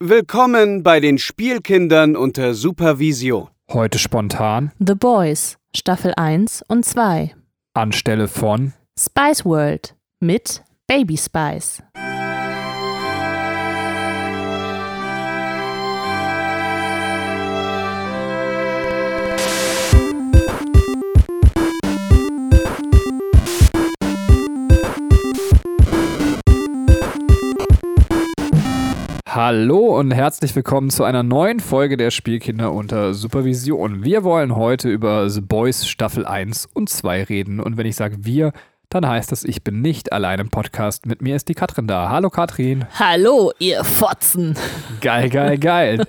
Willkommen bei den Spielkindern unter Supervision. Heute spontan The Boys, Staffel 1 und 2. anstelle von Spice World mit Baby Spice. Hallo und herzlich willkommen zu einer neuen Folge der Spielkinder unter Supervision. Wir wollen heute über The Boys Staffel 1 und 2 reden. Und wenn ich sage wir, dann heißt das, ich bin nicht allein im Podcast. Mit mir ist die Katrin da. Hallo Katrin. Hallo, ihr Fotzen. Geil, geil, geil.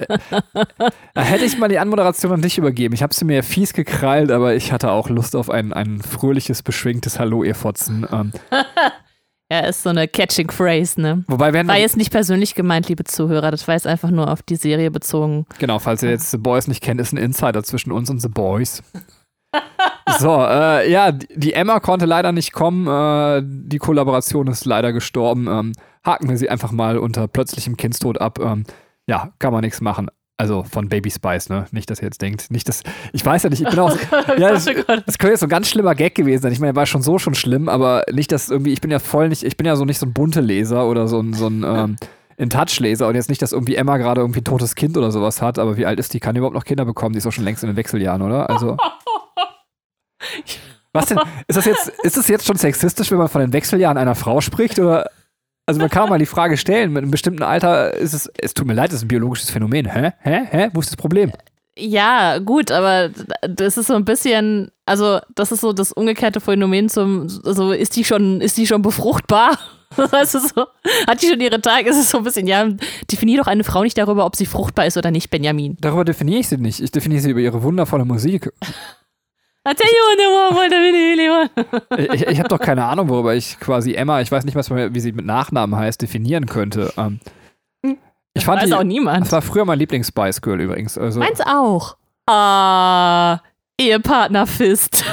Da hätte ich mal die Anmoderation an dich übergeben. Ich habe sie mir fies gekrallt, aber ich hatte auch Lust auf ein, ein fröhliches, beschwingtes Hallo, ihr Fotzen. Ähm, Ja, ist so eine Catching Phrase, ne? wobei, werden War jetzt nicht persönlich gemeint, liebe Zuhörer. Das war jetzt einfach nur auf die Serie bezogen. Genau, falls ihr jetzt The Boys nicht kennt, ist ein Insider zwischen uns und The Boys. so, äh, ja, die die Emma konnte leider nicht kommen. Äh, die Kollaboration ist leider gestorben. Ähm, haken wir sie einfach mal unter plötzlichem Kindstod ab. Ähm, ja, kann man nichts machen. Also von Baby Spice, ne? Nicht, dass ihr jetzt denkt. Nicht, dass. Ich weiß ja nicht, ich bin auch. ja, das, das könnte jetzt so ein ganz schlimmer Gag gewesen sein. Ich meine, er war schon so schon schlimm, aber nicht, dass irgendwie. Ich bin ja voll nicht. Ich bin ja so nicht so ein bunte Leser oder so ein. So ein ähm, in-Touch-Leser und jetzt nicht, dass irgendwie Emma gerade irgendwie ein totes Kind oder sowas hat, aber wie alt ist die? Kann die überhaupt noch Kinder bekommen? Die ist doch schon längst in den Wechseljahren, oder? Also. Was denn? Ist das jetzt, ist das jetzt schon sexistisch, wenn man von den Wechseljahren einer Frau spricht? Oder? Also man kann mal die Frage stellen, mit einem bestimmten Alter ist es, es tut mir leid, das ist ein biologisches Phänomen. Hä? Hä? Hä? Wo ist das Problem? Ja, gut, aber das ist so ein bisschen, also das ist so das umgekehrte Phänomen zum, so ist die schon, ist die schon befruchtbar? Heißt so, hat die schon ihre Tage? Es ist so ein bisschen, ja, definier doch eine Frau nicht darüber, ob sie fruchtbar ist oder nicht, Benjamin. Darüber definiere ich sie nicht. Ich definiere sie über ihre wundervolle Musik. Ich, ich, ich habe doch keine Ahnung, worüber ich quasi Emma, ich weiß nicht, was man, wie sie mit Nachnamen heißt, definieren könnte. Ähm, ich fand Weiß die, auch niemand. Das war früher mein Lieblings-Spice Girl übrigens. Also, Meins auch. Ah, Ehepartner Fist.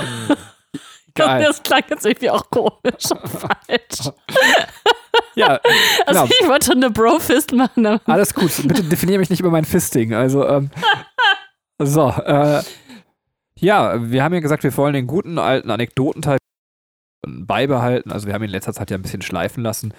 geil. Das klang jetzt irgendwie auch komisch und falsch. Ja, Also genau. ich wollte schon eine Bro-Fist machen. Alles gut. Bitte definiere mich nicht über mein Fisting. Also, ähm, so, äh, ja, wir haben ja gesagt, wir wollen den guten alten Anekdotenteil beibehalten. Also, wir haben ihn in letzter Zeit ja ein bisschen schleifen lassen.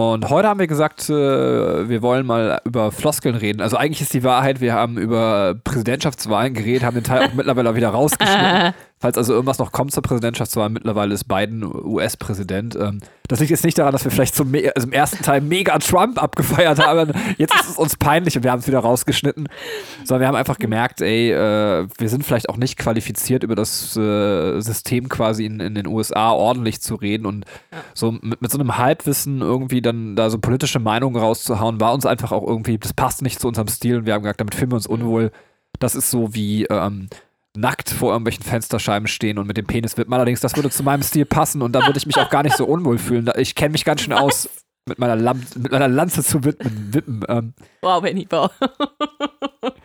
Und heute haben wir gesagt, äh, wir wollen mal über Floskeln reden. Also, eigentlich ist die Wahrheit, wir haben über Präsidentschaftswahlen geredet, haben den Teil auch mittlerweile wieder rausgeschnitten. Falls also irgendwas noch kommt zur Präsidentschaftswahl, mittlerweile ist Biden US-Präsident. Ähm, das liegt jetzt nicht daran, dass wir vielleicht zum also im ersten Teil mega Trump abgefeiert haben. Jetzt ist es uns peinlich und wir haben es wieder rausgeschnitten. Sondern wir haben einfach gemerkt, ey, äh, wir sind vielleicht auch nicht qualifiziert, über das äh, System quasi in, in den USA ordentlich zu reden und so mit, mit so einem Halbwissen irgendwie dann da so politische Meinungen rauszuhauen, war uns einfach auch irgendwie, das passt nicht zu unserem Stil und wir haben gesagt, damit fühlen wir uns unwohl. Das ist so wie ähm, nackt vor irgendwelchen Fensterscheiben stehen und mit dem Penis wippen. Allerdings, das würde zu meinem Stil passen und dann würde ich mich auch gar nicht so unwohl fühlen. Da- Ich kenne mich ganz schön aus, mit meiner, Lam mit meiner Lanze zu widmen, wippen. Ähm, Wow, Benny, wow.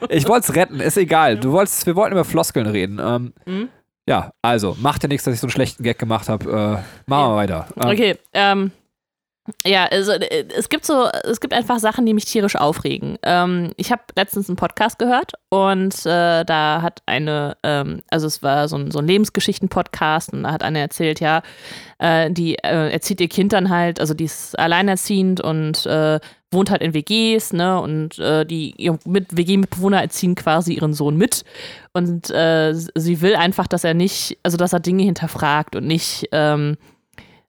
ich wollte es retten, ist egal. Du wolltest, wir wollten über Floskeln reden. Ähm, Mhm. Ja, also, macht ja nichts, dass ich so einen schlechten Gag gemacht habe. Äh, machen wir weiter. Ähm, Okay, ähm, ja, also äh, es gibt so, es gibt einfach Sachen, die mich tierisch aufregen. Ähm, ich habe letztens einen Podcast gehört und äh, da hat eine, ähm, also es war so ein, so ein Lebensgeschichten-Podcast und da hat eine erzählt, ja, äh, die äh, erzieht ihr Kind dann halt, also die ist alleinerziehend und äh, wohnt halt in WGs, ne, und äh, die mit WG-Mitbewohner erziehen quasi ihren Sohn mit und sie will einfach, dass er nicht, also dass er Dinge hinterfragt und nicht, ähm,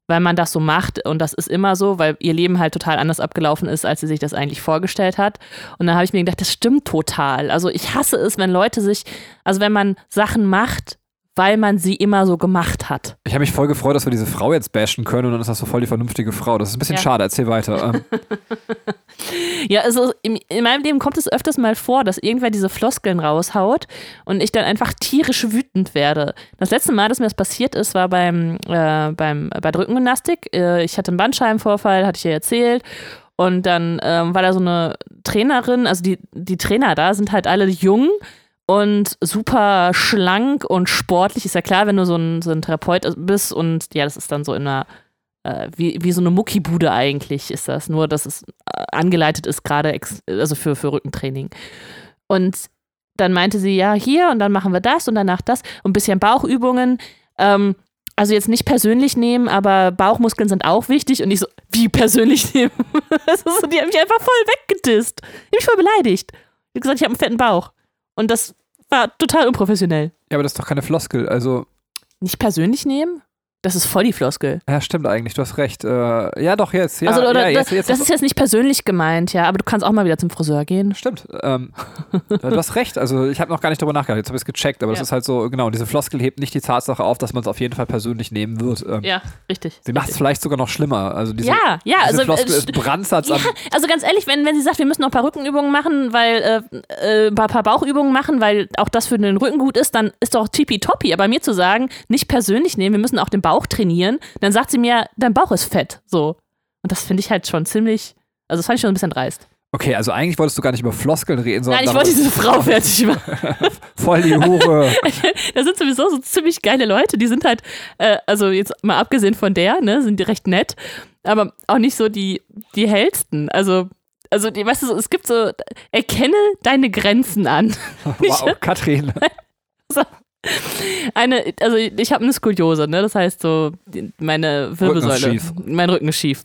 weil man das so macht und das ist immer so, weil ihr Leben halt total anders abgelaufen ist, als sie sich das eigentlich vorgestellt hat. Und dann habe ich mir gedacht, das stimmt total. Also ich hasse es, wenn Leute sich, also wenn man Sachen macht, weil man sie immer so gemacht hat. Ich habe mich voll gefreut, dass wir diese Frau jetzt bashen können und dann ist das so voll die vernünftige Frau. Das ist ein bisschen Ja. schade, erzähl weiter. Ähm, Ja, also in, in meinem Leben kommt es öfters mal vor, dass irgendwer diese Floskeln raushaut und ich dann einfach tierisch wütend werde. Das letzte Mal, dass mir das passiert ist, war beim, äh, beim, bei der Rückengymnastik. Äh, ich hatte einen Bandscheibenvorfall, hatte ich ja erzählt. Und dann ähm, war da so eine Trainerin, also die, die Trainer da sind halt alle jung und super schlank und sportlich. Ist ja klar, wenn du so ein, so ein Therapeut bist und ja, das ist dann so in einer äh, wie, wie so eine Muckibude eigentlich ist das, nur dass es äh, angeleitet ist, gerade also für, für Rückentraining. Und dann meinte sie, ja, hier und dann machen wir das und danach das und ein bisschen Bauchübungen. Ähm, also jetzt nicht persönlich nehmen, aber Bauchmuskeln sind auch wichtig und ich so, wie persönlich nehmen? Die haben mich einfach voll weggedisst. Die haben mich voll beleidigt. Wie gesagt, ich habe einen fetten Bauch. Und das war total unprofessionell. Ja, aber das ist doch keine Floskel. Also, Nicht persönlich nehmen? Das ist voll die Floskel. ja, stimmt eigentlich, du hast recht. Äh, ja, doch, jetzt. Ja, also, oder ja, jetzt, das, jetzt das ist jetzt nicht persönlich gemeint, ja, aber du kannst auch mal wieder zum Friseur gehen. Stimmt. Ähm, du hast recht. Also ich habe noch gar nicht drüber nachgedacht. Jetzt habe ich es gecheckt, aber Ja. das ist halt so, genau, diese Floskel hebt nicht die Tatsache auf, dass man es auf jeden Fall persönlich nehmen wird. Ähm, Ja, richtig. Sie macht es vielleicht sogar noch schlimmer. Also diese, Ja, ja, diese also Floskel äh, ist Brandsatz Ja, also ganz ehrlich, wenn, wenn sie sagt, wir müssen noch ein paar Rückenübungen machen, weil äh, äh, ein paar, paar Bauchübungen machen, weil auch das für den Rücken gut ist, dann ist doch tippitoppi. Aber mir zu sagen, nicht persönlich nehmen, wir müssen auch den Bauch trainieren, dann sagt sie mir, dein Bauch ist fett. So. Und das finde ich halt schon ziemlich, also das fand ich schon ein bisschen dreist. Okay, also eigentlich wolltest du gar nicht über Floskeln reden, sondern Nein, ich wollte diese Frau fertig machen. voll die Hure. da sind sowieso so ziemlich geile Leute, die sind halt, äh, also jetzt mal abgesehen von der, ne, sind die recht nett, aber auch nicht so die, die hellsten. Also, also die, weißt du, so, es gibt so, erkenne deine Grenzen an. wow, Katrin. Eine, also ich habe eine Skoliose, ne? Das heißt so, meine Wirbelsäule, schief. mein Rücken ist schief.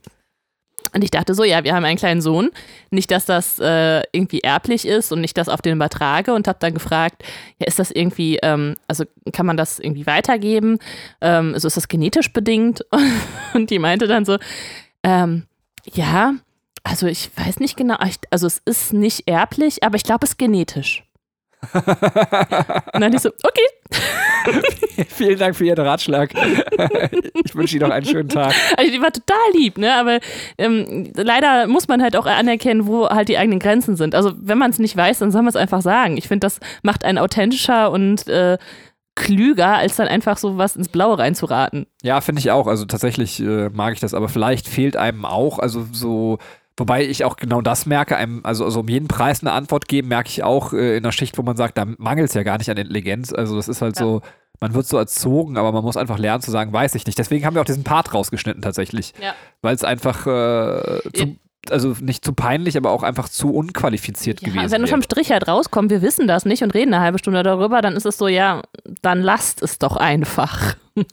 Und ich dachte so, ja, wir haben einen kleinen Sohn. Nicht, dass das äh, irgendwie erblich ist und nicht das auf den übertrage und habe dann gefragt, ja, ist das irgendwie, ähm, also kann man das irgendwie weitergeben? Ähm, also ist das genetisch bedingt? Und die meinte dann so, ähm, ja, also ich weiß nicht genau, also es ist nicht erblich, aber ich glaube, es ist genetisch. und dann ich so, okay. Vielen Dank für Ihren Ratschlag. ich wünsche Ihnen noch einen schönen Tag. Also die war total lieb, ne? Aber ähm, leider muss man halt auch anerkennen, wo halt die eigenen Grenzen sind. Also wenn man es nicht weiß, dann soll man es einfach sagen. Ich finde, das macht einen authentischer und äh, klüger, als dann einfach so was ins Blaue reinzuraten. Ja, finde ich auch. Also tatsächlich äh, mag ich das, aber vielleicht fehlt einem auch, also so, wobei ich auch genau das merke, einem, also, also um jeden Preis eine Antwort geben, merke ich auch äh, in einer Schicht, wo man sagt, da mangelt es ja gar nicht an Intelligenz. Also das ist halt Ja. so, man wird so erzogen, aber man muss einfach lernen zu sagen, weiß ich nicht. Deswegen haben wir auch diesen Part rausgeschnitten tatsächlich. Ja. Weil es einfach äh, zu, also nicht zu peinlich, aber auch einfach zu unqualifiziert Ja, gewesen wenn du vom. Strich halt rauskommt, wir wissen das nicht und reden eine halbe Stunde darüber, dann ist es so, ja, dann lasst es doch einfach.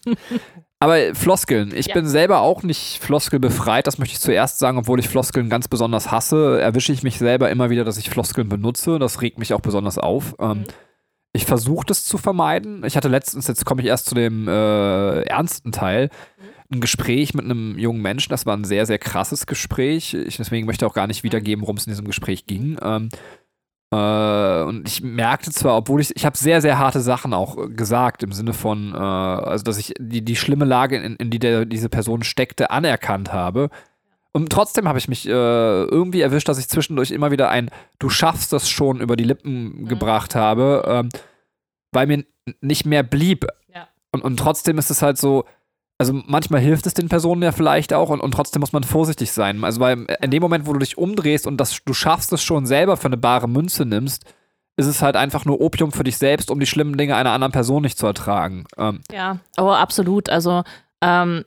Aber Floskeln. Ich Ja. bin selber auch nicht floskelbefreit, das möchte ich zuerst sagen, obwohl ich Floskeln ganz besonders hasse, erwische ich mich selber immer wieder, dass ich Floskeln benutze. Das regt mich auch besonders auf. Ähm, Mhm. Ich versuche das zu vermeiden. Ich hatte letztens, jetzt komme ich erst zu dem äh, ernsten Teil, ein Gespräch mit einem jungen Menschen. Das war ein sehr, sehr krasses Gespräch. Ich deswegen möchte auch gar nicht wiedergeben, worum es in diesem Gespräch ging. Ähm, äh, und ich merkte zwar, obwohl ich, ich habe sehr, sehr harte Sachen auch äh, gesagt, im Sinne von, äh, also dass ich die, die schlimme Lage, in, in die der, diese Person steckte, anerkannt habe. Und trotzdem habe ich mich äh, irgendwie erwischt, dass ich zwischendurch immer wieder ein Du schaffst das schon über die Lippen gebracht habe, ähm, weil mir nicht mehr blieb. Ja. Und, und trotzdem ist es halt so, also manchmal hilft es den Personen ja vielleicht auch und, und trotzdem muss man vorsichtig sein. Also weil in dem Moment, wo du dich umdrehst und das, du schaffst es schon selber für eine bare Münze nimmst, ist es halt einfach nur Opium für dich selbst, um die schlimmen Dinge einer anderen Person nicht zu ertragen. Ähm, Ja, oh, absolut. Also, ähm,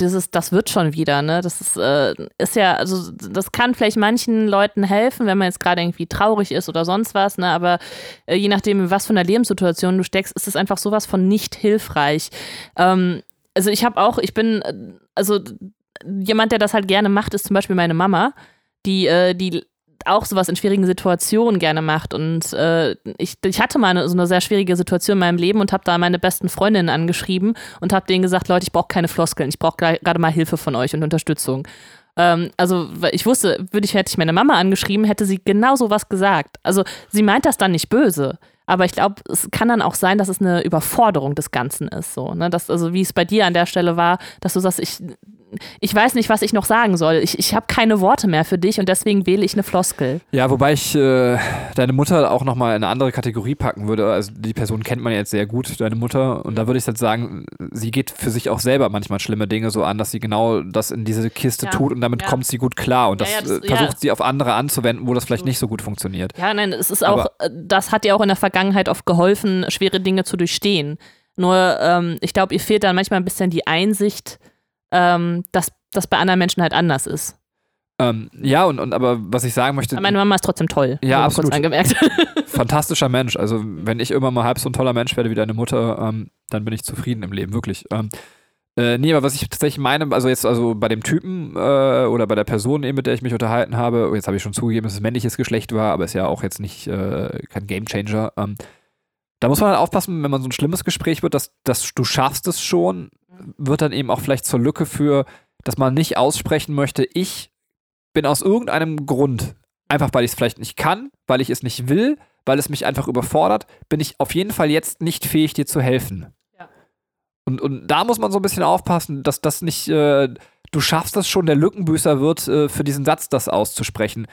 dieses, das wird schon wieder, ne? Das ist, äh, ist ja, also das kann vielleicht manchen Leuten helfen, wenn man jetzt gerade irgendwie traurig ist oder sonst was, ne? Aber äh, je nachdem, was von der Lebenssituation du steckst, ist es einfach sowas von nicht hilfreich. Ähm, also ich habe auch, ich bin, äh, also jemand, der das halt gerne macht, ist zum Beispiel meine Mama, die, äh, die auch sowas in schwierigen Situationen gerne macht. Und äh, ich, ich hatte mal eine, so eine sehr schwierige Situation in meinem Leben und habe da meine besten Freundinnen angeschrieben und habe denen gesagt, Leute, ich brauche keine Floskeln, ich brauche gerade mal Hilfe von euch und Unterstützung. Ähm, also ich wusste, würde ich, hätte ich meine Mama angeschrieben, hätte sie genau so was gesagt. Also sie meint das dann nicht böse. Aber ich glaube, es kann dann auch sein, dass es eine Überforderung des Ganzen ist. So, ne? dass, also wie es bei dir an der Stelle war, dass du sagst, ich, ich weiß nicht, was ich noch sagen soll. Ich, ich habe keine Worte mehr für dich und deswegen wähle ich eine Floskel. Ja, wobei ich äh, deine Mutter auch nochmal in eine andere Kategorie packen würde. Also die Person kennt man jetzt sehr gut, deine Mutter. Und da würde ich jetzt sagen, sie geht für sich auch selber manchmal schlimme Dinge so an, dass sie genau das in diese Kiste Ja, tut und damit ja. kommt sie gut klar. Und das, ja, das- äh, versucht sie auf andere anzuwenden, wo das vielleicht nicht so gut funktioniert. Ja, nein, es ist auch, Aber- äh, das hat ihr auch in der Vergangenheit oft geholfen, schwere Dinge zu durchstehen. Nur, ähm, ich glaube, ihr fehlt dann manchmal ein bisschen die Einsicht, ähm, dass das bei anderen Menschen halt anders ist. Ähm, ja, und, und aber was ich sagen möchte. Meine Mama ist trotzdem toll. Ja, absolut. Kurz angemerkt. fantastischer Mensch. Also, wenn ich irgendwann mal halb so ein toller Mensch werde wie deine Mutter, ähm, dann bin ich zufrieden im Leben, wirklich. Ähm, äh, nee, aber was ich tatsächlich meine, also jetzt also bei dem Typen äh, oder bei der Person, eben, mit der ich mich unterhalten habe, jetzt habe ich schon zugegeben, dass es männliches Geschlecht war, aber ist ja auch jetzt nicht äh, kein Gamechanger. Ähm, da muss man halt aufpassen, wenn man so ein schlimmes Gespräch wird, dass, dass du schaffst es schon, wird dann eben auch vielleicht zur Lücke für, dass man nicht aussprechen möchte, ich bin aus irgendeinem Grund, einfach weil ich es vielleicht nicht kann, weil ich es nicht will, weil es mich einfach überfordert, bin ich auf jeden Fall jetzt nicht fähig, dir zu helfen. Ja. Und, und da muss man so ein bisschen aufpassen, dass das nicht, äh, du schaffst das schon, der Lückenbüßer wird, äh, für diesen Satz das auszusprechen.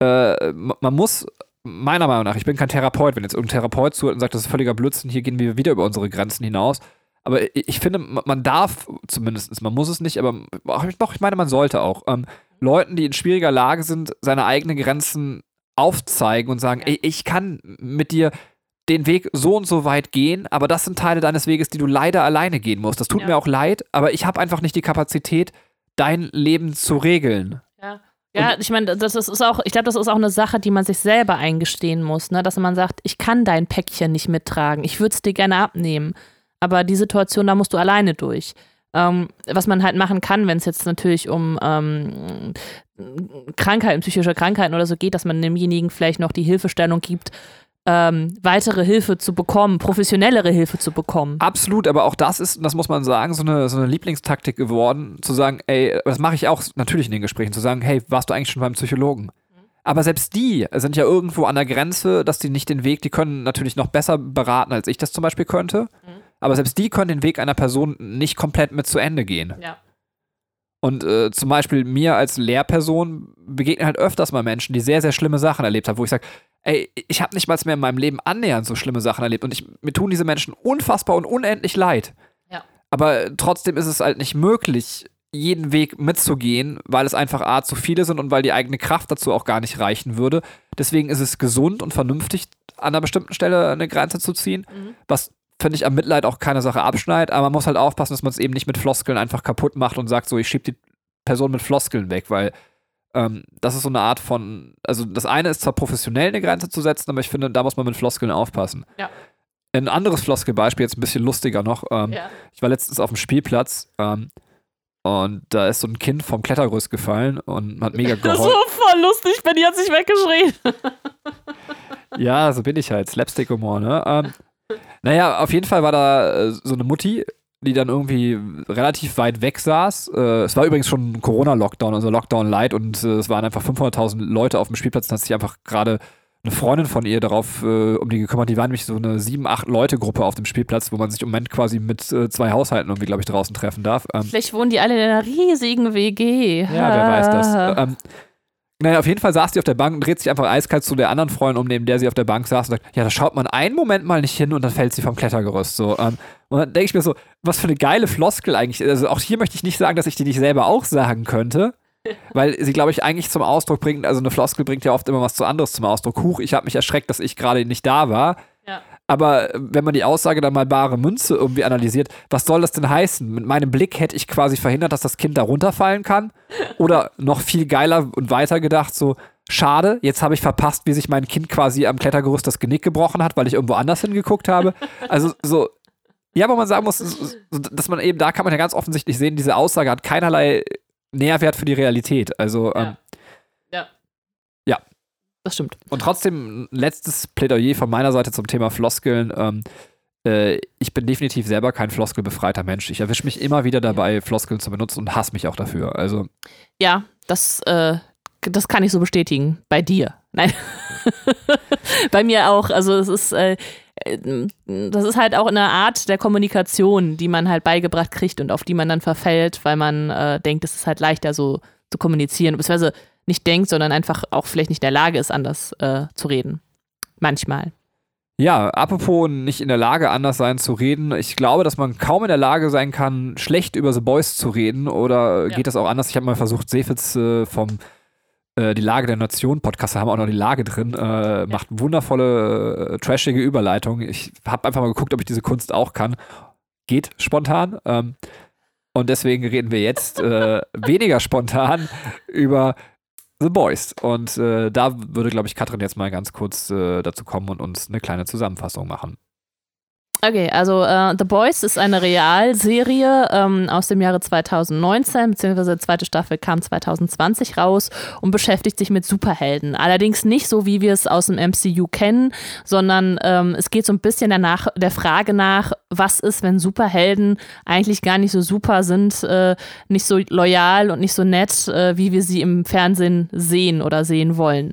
Äh, man muss, meiner Meinung nach, ich bin kein Therapeut, wenn jetzt irgendein Therapeut zuhört und sagt, das ist völliger Blödsinn, hier gehen wir wieder über unsere Grenzen hinaus. Aber ich, finde, man darf zumindest, man muss es nicht, aber doch, ich meine, man sollte auch. Ähm, Leuten, die in schwieriger Lage sind, seine eigenen Grenzen aufzeigen und sagen, ey, ich kann mit dir den Weg so und so weit gehen, aber das sind Teile deines Weges, die du leider alleine gehen musst. Das tut Ja. mir auch leid, aber ich habe einfach nicht die Kapazität, dein Leben zu regeln. Ja. Ja, ich meine, das ist ist auch, ich glaube, das ist auch eine Sache, die man sich selber eingestehen muss, ne? dass man sagt, ich kann dein Päckchen nicht mittragen, ich würde es dir gerne abnehmen, aber die Situation, da musst du alleine durch. Ähm, was man halt machen kann, wenn es jetzt natürlich um ähm, Krankheiten, psychische Krankheiten oder so geht, dass man demjenigen vielleicht noch die Hilfestellung gibt, ähm, weitere Hilfe zu bekommen, professionellere Hilfe zu bekommen. Absolut, aber auch das ist, das muss man sagen, so eine, so eine Lieblingstaktik geworden, zu sagen, ey, das mache ich auch natürlich in den Gesprächen, zu sagen, hey, warst du eigentlich schon beim Psychologen? Aber selbst die sind ja irgendwo an der Grenze, dass die nicht den Weg, die können natürlich noch besser beraten, als ich das zum Beispiel könnte. Aber selbst die können den Weg einer Person nicht komplett mit zu Ende gehen. Ja. Und äh, zum Beispiel mir als Lehrperson begegnen halt öfters mal Menschen, die sehr, sehr schlimme Sachen erlebt haben, wo ich sage, ey, ich habe nicht mal mehr in meinem Leben annähernd so schlimme Sachen erlebt. Und ich, mir tun diese Menschen unfassbar und unendlich leid. Ja. Aber trotzdem ist es halt nicht möglich, jeden Weg mitzugehen, weil es einfach A zu viele sind und weil die eigene Kraft dazu auch gar nicht reichen würde. Deswegen ist es gesund und vernünftig, an einer bestimmten Stelle eine Grenze zu ziehen, was finde ich am Mitleid auch keine Sache abschneidet, aber man muss halt aufpassen, dass man es eben nicht mit Floskeln einfach kaputt macht und sagt so, ich schieb die Person mit Floskeln weg, weil ähm, das ist so eine Art von, also das eine ist zwar professionell eine Grenze zu setzen, aber ich finde, da muss man mit Floskeln aufpassen. Ja. Ein anderes Floskelbeispiel, jetzt ein bisschen lustiger noch. Ähm, Ja. Ich war letztens auf dem Spielplatz ähm, und da ist so ein Kind vom Klettergerüst gefallen und hat mega Das ist so geheult. voll lustig, Benny hat sich weggeschrien. Ja, so bin ich halt. Slapstick-Humor, ne? Ähm, naja, auf jeden Fall war da äh, so eine Mutti, die dann irgendwie relativ weit weg saß. Äh, es war übrigens schon ein Corona-Lockdown, also Lockdown Light und äh, es waren einfach 500.000 Leute auf dem Spielplatz. Da hat sich einfach gerade eine Freundin von ihr darauf äh, um die gekümmert. Die waren nämlich so eine sieben, acht Leute-Gruppe auf dem Spielplatz, wo man sich im Moment quasi mit äh, zwei Haushalten irgendwie, glaube ich, draußen treffen darf. Ähm, Vielleicht wohnen die alle in einer riesigen WG. ja, wer weiß das. Ähm, naja, auf jeden Fall saß die auf der Bank und dreht sich einfach eiskalt zu der anderen Freundin um, neben der sie auf der Bank saß und sagt, ja, da schaut man einen Moment mal nicht hin und dann fällt sie vom Klettergerüst. So, ähm, und dann denke ich mir so, was für eine geile Floskel eigentlich. Also auch hier möchte ich nicht sagen, dass ich die nicht selber auch sagen könnte. Weil sie, glaube ich, eigentlich zum Ausdruck bringt, also eine Floskel bringt ja oft immer was zu anderes zum Ausdruck. Huch, ich habe mich erschreckt, dass ich gerade nicht da war. Ja. Aber äh, wenn man die Aussage dann mal bare Münze irgendwie analysiert, was soll das denn heißen? Mit meinem Blick hätte ich quasi verhindert, dass das Kind da runterfallen kann. Oder noch viel geiler und weiter gedacht, so, schade, jetzt habe ich verpasst, wie sich mein Kind quasi am Klettergerüst das Genick gebrochen hat, weil ich irgendwo anders hingeguckt habe. Also so, ja, wo man sagen muss, dass man eben, da kann man ja ganz offensichtlich sehen, diese Aussage hat keinerlei Nährwert für die Realität. Also, ähm. Ja. Das stimmt. und trotzdem letztes Plädoyer von meiner Seite zum Thema Floskeln. Ähm, äh, ich bin definitiv selber kein floskelbefreiter Mensch. Ich erwische mich immer wieder dabei, Floskeln zu benutzen und hasse mich auch dafür. Also, Ja, das, äh, das kann ich so bestätigen. Bei dir. Nein. Bei mir auch. Also es ist, äh, äh, das ist halt auch eine Art der Kommunikation, die man halt beigebracht kriegt und auf die man dann verfällt, weil man äh, denkt, es ist halt leichter so zu kommunizieren, beziehungsweise nicht denkt, sondern einfach auch vielleicht nicht in der Lage ist, anders äh, zu reden. Manchmal. Ja, apropos nicht in der Lage, anders sein zu reden. Ich glaube, dass man kaum in der Lage sein kann, schlecht über The Boys zu reden. Oder Ja. geht das auch anders? Ich habe mal versucht, Sefitz äh, vom äh, Die Lage der Nation Podcast, da haben wir auch noch die Lage drin, äh, macht wundervolle, äh, trashige Überleitung. Ich habe einfach mal geguckt, ob ich diese Kunst auch kann. Geht spontan. Ähm, Und deswegen reden wir jetzt äh, weniger spontan über The Boys. Und äh, da würde, glaube ich, Katrin jetzt mal ganz kurz äh, dazu kommen und uns eine kleine Zusammenfassung machen. Okay, also äh, The Boys ist eine Realserie ähm, aus dem Jahre 2019, beziehungsweise die zweite Staffel kam 2020 raus und beschäftigt sich mit Superhelden. Allerdings nicht so, wie wir es aus dem MCU kennen, sondern ähm, es geht so ein bisschen danach, der Frage nach, was ist, wenn Superhelden eigentlich gar nicht so super sind, äh, nicht so loyal und nicht so nett, äh, wie wir sie im Fernsehen sehen oder sehen wollen.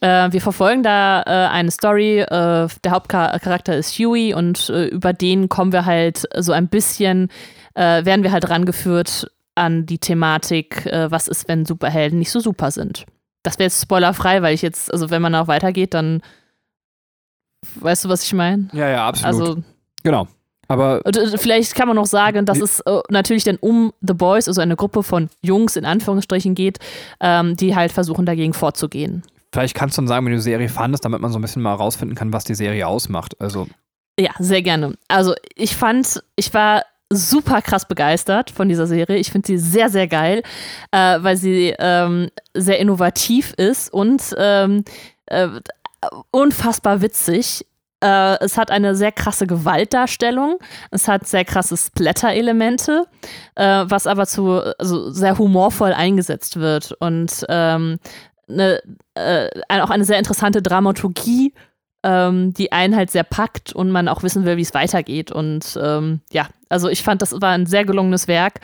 Äh, wir verfolgen da äh, eine Story. Äh, der Hauptcharakter ist Huey und äh, über den kommen wir halt so ein bisschen, äh, werden wir halt rangeführt an die Thematik, was ist, wenn Superhelden nicht so super sind. Das wäre jetzt spoilerfrei, weil ich jetzt, also wenn man auch weitergeht, dann weißt du, was ich meine? Ja, ja, absolut. Also genau. Aber vielleicht kann man noch sagen, dass es äh, natürlich dann um The Boys, also eine Gruppe von Jungs in Anführungsstrichen geht, ähm, die halt versuchen dagegen vorzugehen. Vielleicht kannst du dann sagen, wenn du die Serie fandest, damit man so ein bisschen mal rausfinden kann, was die Serie ausmacht. Also. Ja, sehr gerne. Also ich fand, ich war super krass begeistert von dieser Serie. Ich finde sie sehr, sehr geil, äh, weil sie ähm, sehr innovativ ist und ähm, äh, unfassbar witzig. Äh, es hat eine sehr krasse Gewaltdarstellung. Es hat sehr krasse Splatter-Elemente, äh, was aber zu also sehr humorvoll eingesetzt wird. Und ähm, eine, äh, auch eine sehr interessante Dramaturgie, ähm, die einen halt sehr packt und man auch wissen will, wie es weitergeht. Und ähm, ja, also ich fand, das war ein sehr gelungenes Werk.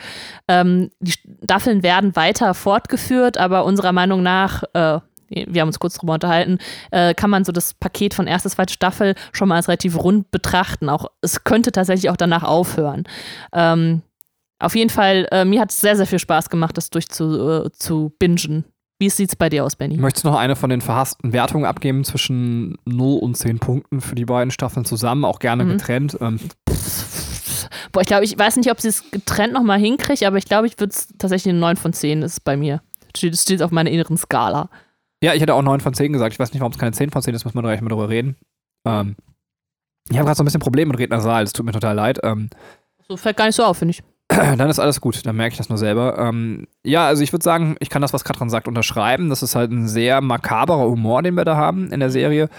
Ähm, die Staffeln werden weiter fortgeführt, aber unserer Meinung nach, äh, wir haben uns kurz drüber unterhalten, äh, kann man so das Paket von erster, zweite Staffel schon mal als relativ rund betrachten. Auch es könnte tatsächlich auch danach aufhören. Ähm, auf jeden Fall, äh, mir hat es sehr, sehr viel Spaß gemacht, das durchzu äh, zu. Wie sieht es bei dir aus, Benny? Möchtest du noch eine von den verhassten Wertungen abgeben zwischen 0 und 10 Punkten für die beiden Staffeln zusammen, auch gerne mhm. getrennt? Ähm. Boah, ich glaube, ich weiß nicht, ob sie es getrennt nochmal hinkriegt, aber ich glaube, ich würde es tatsächlich eine 9 von 10 ist bei mir. Das steht auf meiner inneren Skala. Ja, ich hätte auch 9 von 10 gesagt. Ich weiß nicht, warum es keine 10 von 10 ist, muss man gleich mal drüber reden. Ähm, ich habe gerade so ein bisschen Probleme mit Redner es tut mir total leid. Ähm, so fällt gar nicht so auf, finde ich. Dann ist alles gut, dann merke ich das nur selber. Ähm, ja, also ich würde sagen, ich kann das, was Katrin sagt, unterschreiben. Das ist halt ein sehr makaberer Humor, den wir da haben in der Serie.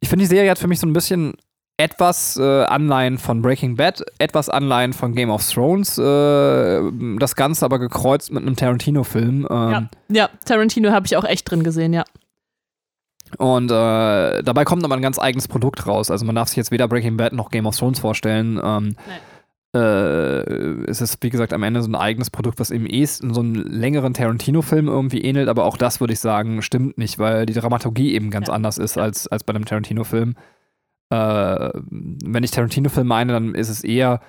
Ich finde, die Serie hat für mich so ein bisschen etwas äh, Anleihen von Breaking Bad, etwas Anleihen von Game of Thrones. Äh, das Ganze aber gekreuzt mit einem Tarantino-Film. Ähm, ja. ja, Tarantino habe ich auch echt drin gesehen, ja. Und äh, dabei kommt aber ein ganz eigenes Produkt raus. Also man darf sich jetzt weder Breaking Bad noch Game of Thrones vorstellen. Ähm, nee äh, es ist, wie gesagt, am Ende so ein eigenes Produkt, was im ehesten so einen längeren Tarantino-Film irgendwie ähnelt, aber auch das würde ich sagen, stimmt nicht, weil die Dramaturgie eben ganz ja. anders ist ja. als, als bei einem Tarantino-Film. Äh, wenn ich Tarantino-Film meine, dann ist es eher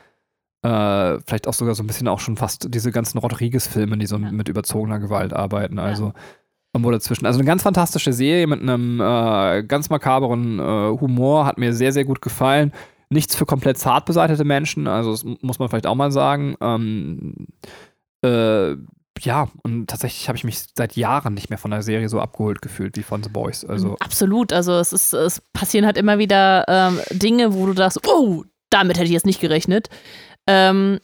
äh, vielleicht auch sogar so ein bisschen auch schon fast diese ganzen Rodriguez-Filme, die so ja. mit überzogener Gewalt arbeiten. Also irgendwo dazwischen. Also eine ganz fantastische Serie mit einem äh, ganz makaberen äh, Humor, hat mir sehr, sehr gut gefallen nichts für komplett zart beseitete Menschen, also das muss man vielleicht auch mal sagen. Ähm, äh, ja, und tatsächlich habe ich mich seit Jahren nicht mehr von der Serie so abgeholt gefühlt wie von The Boys. Also mhm, Absolut, also es ist, es passieren halt immer wieder ähm, Dinge, wo du sagst, oh, damit hätte ich jetzt nicht gerechnet. Ähm,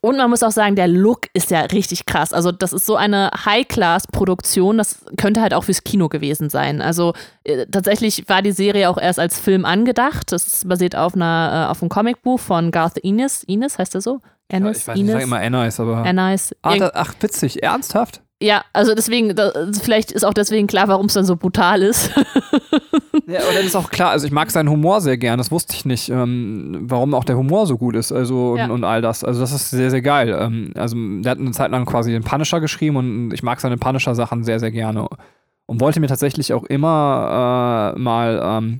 und man muss auch sagen, der Look ist ja richtig krass. Also, das ist so eine High-Class-Produktion, das könnte halt auch fürs Kino gewesen sein. Also, äh, tatsächlich war die Serie auch erst als Film angedacht. Das ist basiert auf, einer, äh, auf einem Comicbuch von Garth Ennis. Ennis heißt er so? Ennis? Ja, ich weiß nicht, ich sage immer Annis, aber. Annis. Ach, ach, witzig, ernsthaft? Ja, also deswegen, da, vielleicht ist auch deswegen klar, warum es dann so brutal ist. ja, und dann ist auch klar, also ich mag seinen Humor sehr gern, das wusste ich nicht, ähm, warum auch der Humor so gut ist, also und, ja. und, all das. Also das ist sehr, sehr geil. Ähm, also der hat eine Zeit lang quasi den Punisher geschrieben und ich mag seine Punisher-Sachen sehr, sehr gerne. Und wollte mir tatsächlich auch immer äh, mal ähm,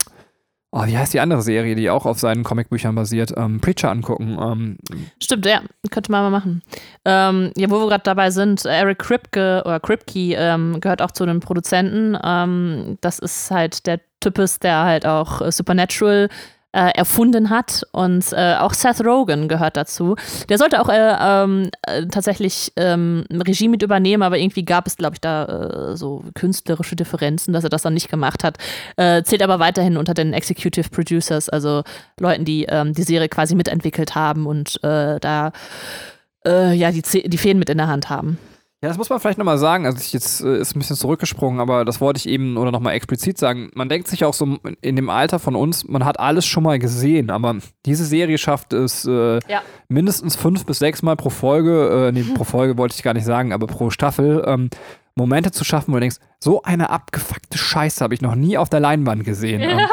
oh, wie heißt die andere Serie, die auch auf seinen Comicbüchern basiert, ähm, Preacher angucken. Ähm, Stimmt, ja, könnte man mal machen. Ähm, ja, wo wir gerade dabei sind, Eric Kripke oder Kripke ähm, gehört auch zu den Produzenten. Ähm, das ist halt der Typus, der halt auch äh, Supernatural äh, erfunden hat. Und äh, auch Seth Rogen gehört dazu. Der sollte auch äh, ähm, äh, tatsächlich ähm, Regie mit übernehmen, aber irgendwie gab es, glaube ich, da äh, so künstlerische Differenzen, dass er das dann nicht gemacht hat. Äh, zählt aber weiterhin unter den Executive Producers, also Leuten, die ähm, die Serie quasi mitentwickelt haben und da ja, die, die Fäden mit in der Hand haben. Ja, das muss man vielleicht nochmal sagen. Also, ich jetzt äh, ist ein bisschen zurückgesprungen, aber das wollte ich eben oder nochmal explizit sagen. Man denkt sich auch so in dem Alter von uns, man hat alles schon mal gesehen, aber diese Serie schafft es äh, Ja. mindestens fünf bis sechs Mal pro Folge, äh, nee, pro Folge wollte ich gar nicht sagen, aber pro Staffel, ähm, Momente zu schaffen, wo du denkst, so eine abgefuckte Scheiße habe ich noch nie auf der Leinwand gesehen. Ähm,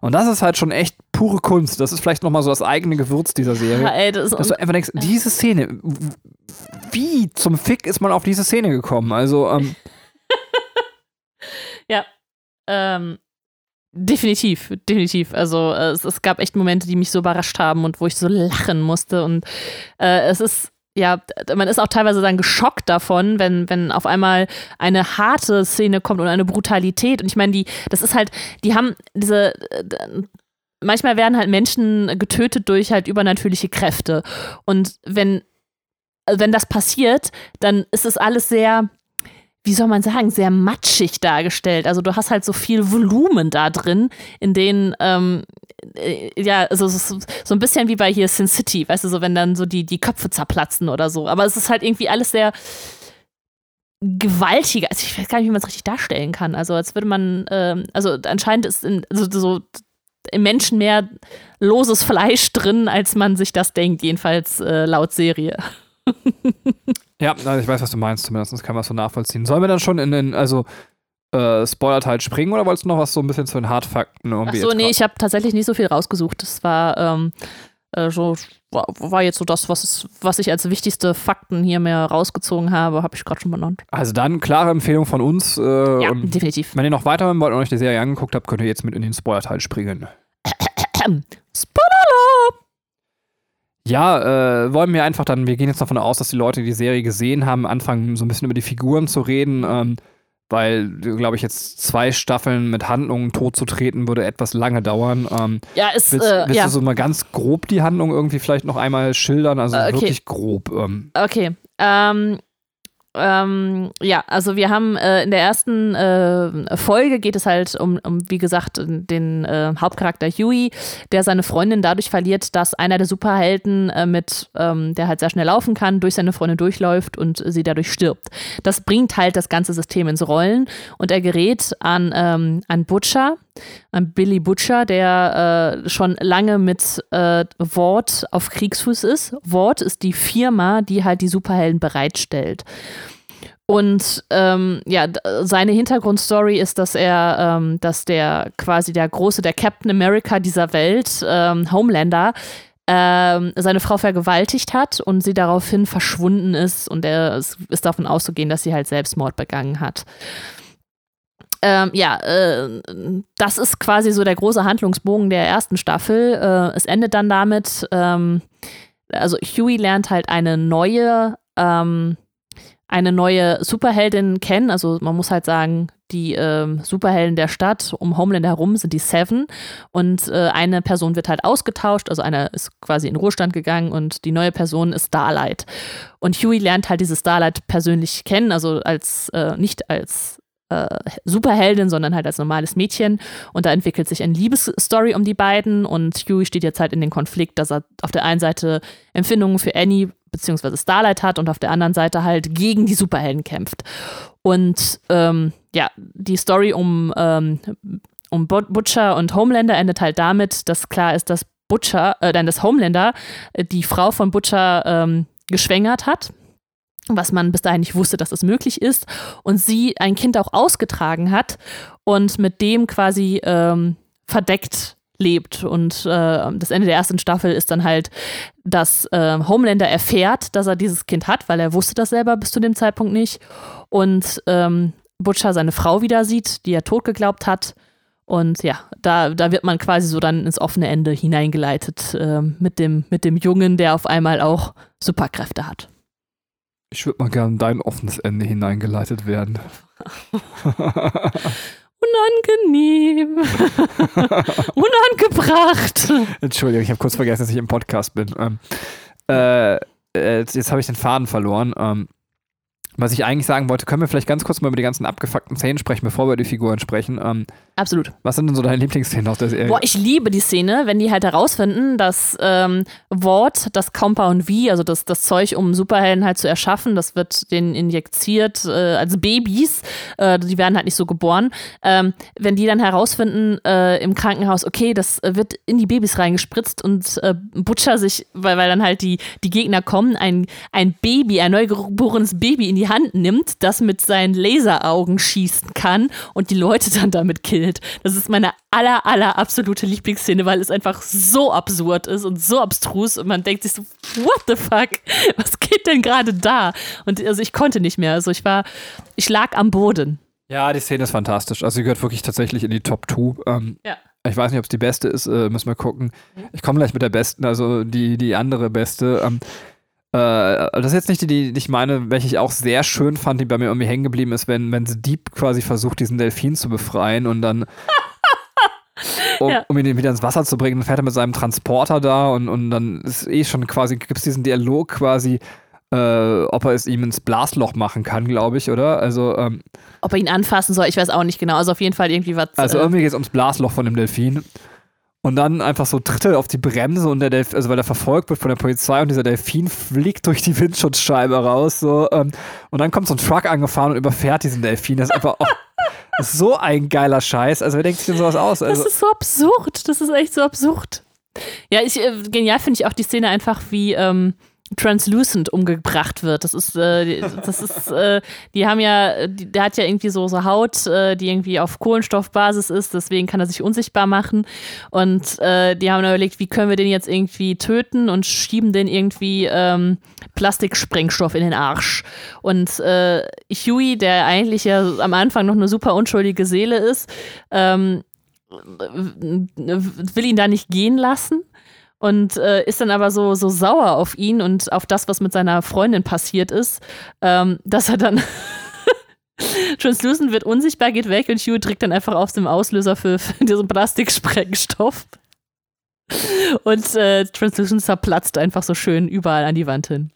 und das ist halt schon echt pure Kunst. Das ist vielleicht nochmal so das eigene Gewürz dieser Serie. Ja, ey, das Dass du einfach denkst, diese Szene, wie zum Fick ist man auf diese Szene gekommen? Also, ähm, Ähm, definitiv, definitiv. Also äh, es, es gab echt Momente, die mich so überrascht haben und wo ich so lachen musste. Und äh, es ist, ja, man ist auch teilweise dann geschockt davon, wenn, wenn auf einmal eine harte Szene kommt und eine Brutalität. Und ich meine, die, das ist halt, die haben diese. Manchmal werden halt Menschen getötet durch halt übernatürliche Kräfte. Und wenn, wenn das passiert, dann ist es alles sehr, wie soll man sagen, sehr matschig dargestellt. Also du hast halt so viel Volumen da drin, in denen, ähm, äh, ja, also ist so ein bisschen wie bei hier Sin City, weißt du, so wenn dann so die, die Köpfe zerplatzen oder so. Aber es ist halt irgendwie alles sehr gewaltiger. Also ich weiß gar nicht, wie man es richtig darstellen kann. Also als würde man, ähm, also anscheinend ist in, also so im Menschen mehr loses Fleisch drin, als man sich das denkt, jedenfalls äh, laut Serie. ja, ich weiß, was du meinst, zumindest kann man es so nachvollziehen. Sollen wir dann schon in den, also, äh, Spoiler-Teil springen oder wolltest du noch was so ein bisschen zu den Hardfakten irgendwie Ach so, jetzt nee, ich habe tatsächlich nicht so viel rausgesucht. Das war ähm, äh, so, war, war jetzt so das, was, was ich als wichtigste Fakten hier mehr rausgezogen habe, habe ich gerade schon benannt. Also dann klare Empfehlung von uns. Äh, Ja, definitiv. wenn ihr noch weiterhören wollt und euch die Serie angeguckt habt, könnt ihr jetzt mit in den Spoiler-Teil springen. Spoiler! Ja, äh, wollen wir einfach dann, wir gehen jetzt davon aus, dass die Leute, die die Serie gesehen haben, anfangen, so ein bisschen über die Figuren zu reden, ähm, weil, glaube ich, jetzt zwei Staffeln mit Handlungen totzutreten, würde etwas lange dauern. Ähm, Ja, ist, willst äh, willst ja, du so mal ganz grob die Handlung irgendwie vielleicht noch einmal schildern? Also Äh, okay. wirklich grob. Ähm, okay. Ähm, ähm, ja, also wir haben äh, in der ersten äh, Folge geht es halt um, um wie gesagt, den äh, Hauptcharakter Huey, der seine Freundin dadurch verliert, dass einer der Superhelden äh, mit, ähm, der halt sehr schnell laufen kann, durch seine Freundin durchläuft und sie dadurch stirbt. Das bringt halt das ganze System ins Rollen und er gerät an, ähm, an Butcher, an Billy Butcher, der äh, schon lange mit äh, Ward auf Kriegsfuß ist. Ward ist die Firma, die halt die Superhelden bereitstellt. Und ähm, ja, seine Hintergrundstory ist, dass er, ähm, dass der quasi der große, der Captain America dieser Welt, ähm, Homelander, ähm, seine Frau vergewaltigt hat und sie daraufhin verschwunden ist und er ist, ist davon auszugehen, dass sie halt Selbstmord begangen hat. Ähm, ja, äh, das ist quasi so der große Handlungsbogen der ersten Staffel. Äh, es endet dann damit, ähm, also Huey lernt halt eine neue, ähm, eine neue Superheldin kennen. Also man muss halt sagen, die ähm, Superhelden der Stadt um Homeland herum sind die Seven und äh, eine Person wird halt ausgetauscht, also einer ist quasi in Ruhestand gegangen und die neue Person ist Starlight. Und Huey lernt halt diese Starlight persönlich kennen, also als äh, nicht als äh, Superheldin, sondern halt als normales Mädchen. Und da entwickelt sich eine Liebesstory um die beiden. Und Huey steht jetzt halt in den Konflikt, dass er auf der einen Seite Empfindungen für Annie bzw. Starlight hat und auf der anderen Seite halt gegen die Superhelden kämpft. Und ähm, ja, die Story um, ähm, um But- Butcher und Homelander endet halt damit, dass klar ist, dass Butcher, äh, dass Homelander äh, die Frau von Butcher ähm, geschwängert hat was man bis dahin nicht wusste, dass das möglich ist, und sie ein Kind auch ausgetragen hat und mit dem quasi ähm, verdeckt lebt. Und äh, das Ende der ersten Staffel ist dann halt, dass äh, Homelander erfährt, dass er dieses Kind hat, weil er wusste das selber bis zu dem Zeitpunkt nicht. Und ähm, Butcher seine Frau wieder sieht, die er tot geglaubt hat. Und ja, da, da wird man quasi so dann ins offene Ende hineingeleitet äh, mit, dem, mit dem Jungen, der auf einmal auch Superkräfte hat. ich würde mal gerne in dein offenes Ende hineingeleitet werden. Unangenehm. Unangebracht. Entschuldigung, ich habe kurz vergessen, dass ich im Podcast bin. Ähm, äh, äh, jetzt jetzt habe ich den Faden verloren. Ähm, Was ich eigentlich sagen wollte, können wir vielleicht ganz kurz mal über die ganzen abgefuckten Szenen sprechen, bevor wir über die Figuren sprechen. Ähm, Absolut. was sind denn so deine Lieblingsszenen aus der Serie? Boah, ich liebe die Szene, wenn die halt herausfinden, dass ähm, Wort, das Compound V, also das, das Zeug, um Superhelden halt zu erschaffen, das wird denen injiziert äh, als Babys, äh, die werden halt nicht so geboren. Ähm, wenn die dann herausfinden äh, im Krankenhaus, okay, das äh, wird in die Babys reingespritzt und äh, Butcher sich, weil, weil dann halt die, die Gegner kommen, ein, ein Baby, ein neugeborenes Baby in die Hand nimmt, das mit seinen Laseraugen schießen kann und die Leute dann damit killt. Das ist meine aller, aller absolute Lieblingsszene, weil es einfach so absurd ist und so abstrus und man denkt sich so, what the fuck? Was geht denn gerade da? Und also ich konnte nicht mehr. Also ich war, ich lag am Boden. Ja, die Szene ist fantastisch. Also sie gehört wirklich tatsächlich in die Top 2. Ähm, Ja. Ich weiß nicht, ob es die beste ist, äh, müssen wir gucken. Ich komme gleich mit der besten, also die, die andere beste. Ähm, äh, das ist jetzt nicht die, die ich meine, welche ich auch sehr schön fand, die bei mir irgendwie hängen geblieben ist, wenn, wenn The Deep quasi versucht, diesen Delfin zu befreien und dann um, Ja. um ihn wieder ins Wasser zu bringen, dann fährt er mit seinem Transporter da und, und dann ist eh schon quasi, gibt es diesen Dialog quasi, äh, ob er es ihm ins Blasloch machen kann, glaube ich, oder? Also, ähm, Ob er ihn anfassen soll, ich weiß auch nicht genau. Also auf jeden Fall irgendwie was. also äh, irgendwie geht es ums Blasloch von dem Delfin. Und dann einfach so tritt er auf die Bremse und der Delfin, also weil er verfolgt wird von der Polizei und dieser Delfin fliegt durch die Windschutzscheibe raus. So, ähm, und dann kommt so ein Truck angefahren und überfährt diesen Delfin. Das ist einfach auch so ein geiler Scheiß. Also wer denkt sich denn sowas aus? Also, das ist so absurd. Das ist echt so absurd. Ja, ich, äh, genial finde ich auch die Szene einfach, wie ähm, Translucent umgebracht wird. Das ist, äh, das ist, äh, die haben ja, die, der hat ja irgendwie so, so Haut, äh, die irgendwie auf Kohlenstoffbasis ist, deswegen kann er sich unsichtbar machen. Und äh, die haben überlegt, wie können wir den jetzt irgendwie töten und schieben den irgendwie ähm, Plastiksprengstoff in den Arsch. Und äh, Huey, der eigentlich ja am Anfang noch eine super unschuldige Seele ist, ähm, will ihn da nicht gehen lassen und äh, ist dann aber so, so sauer auf ihn und auf das, was mit seiner Freundin passiert ist, ähm, dass er dann Translucent wird unsichtbar, geht weg und Hugh drückt dann einfach auf den Auslöser für, für diesen Plastiksprengstoff. Und äh, Translucent zerplatzt einfach so schön überall an die Wand hin.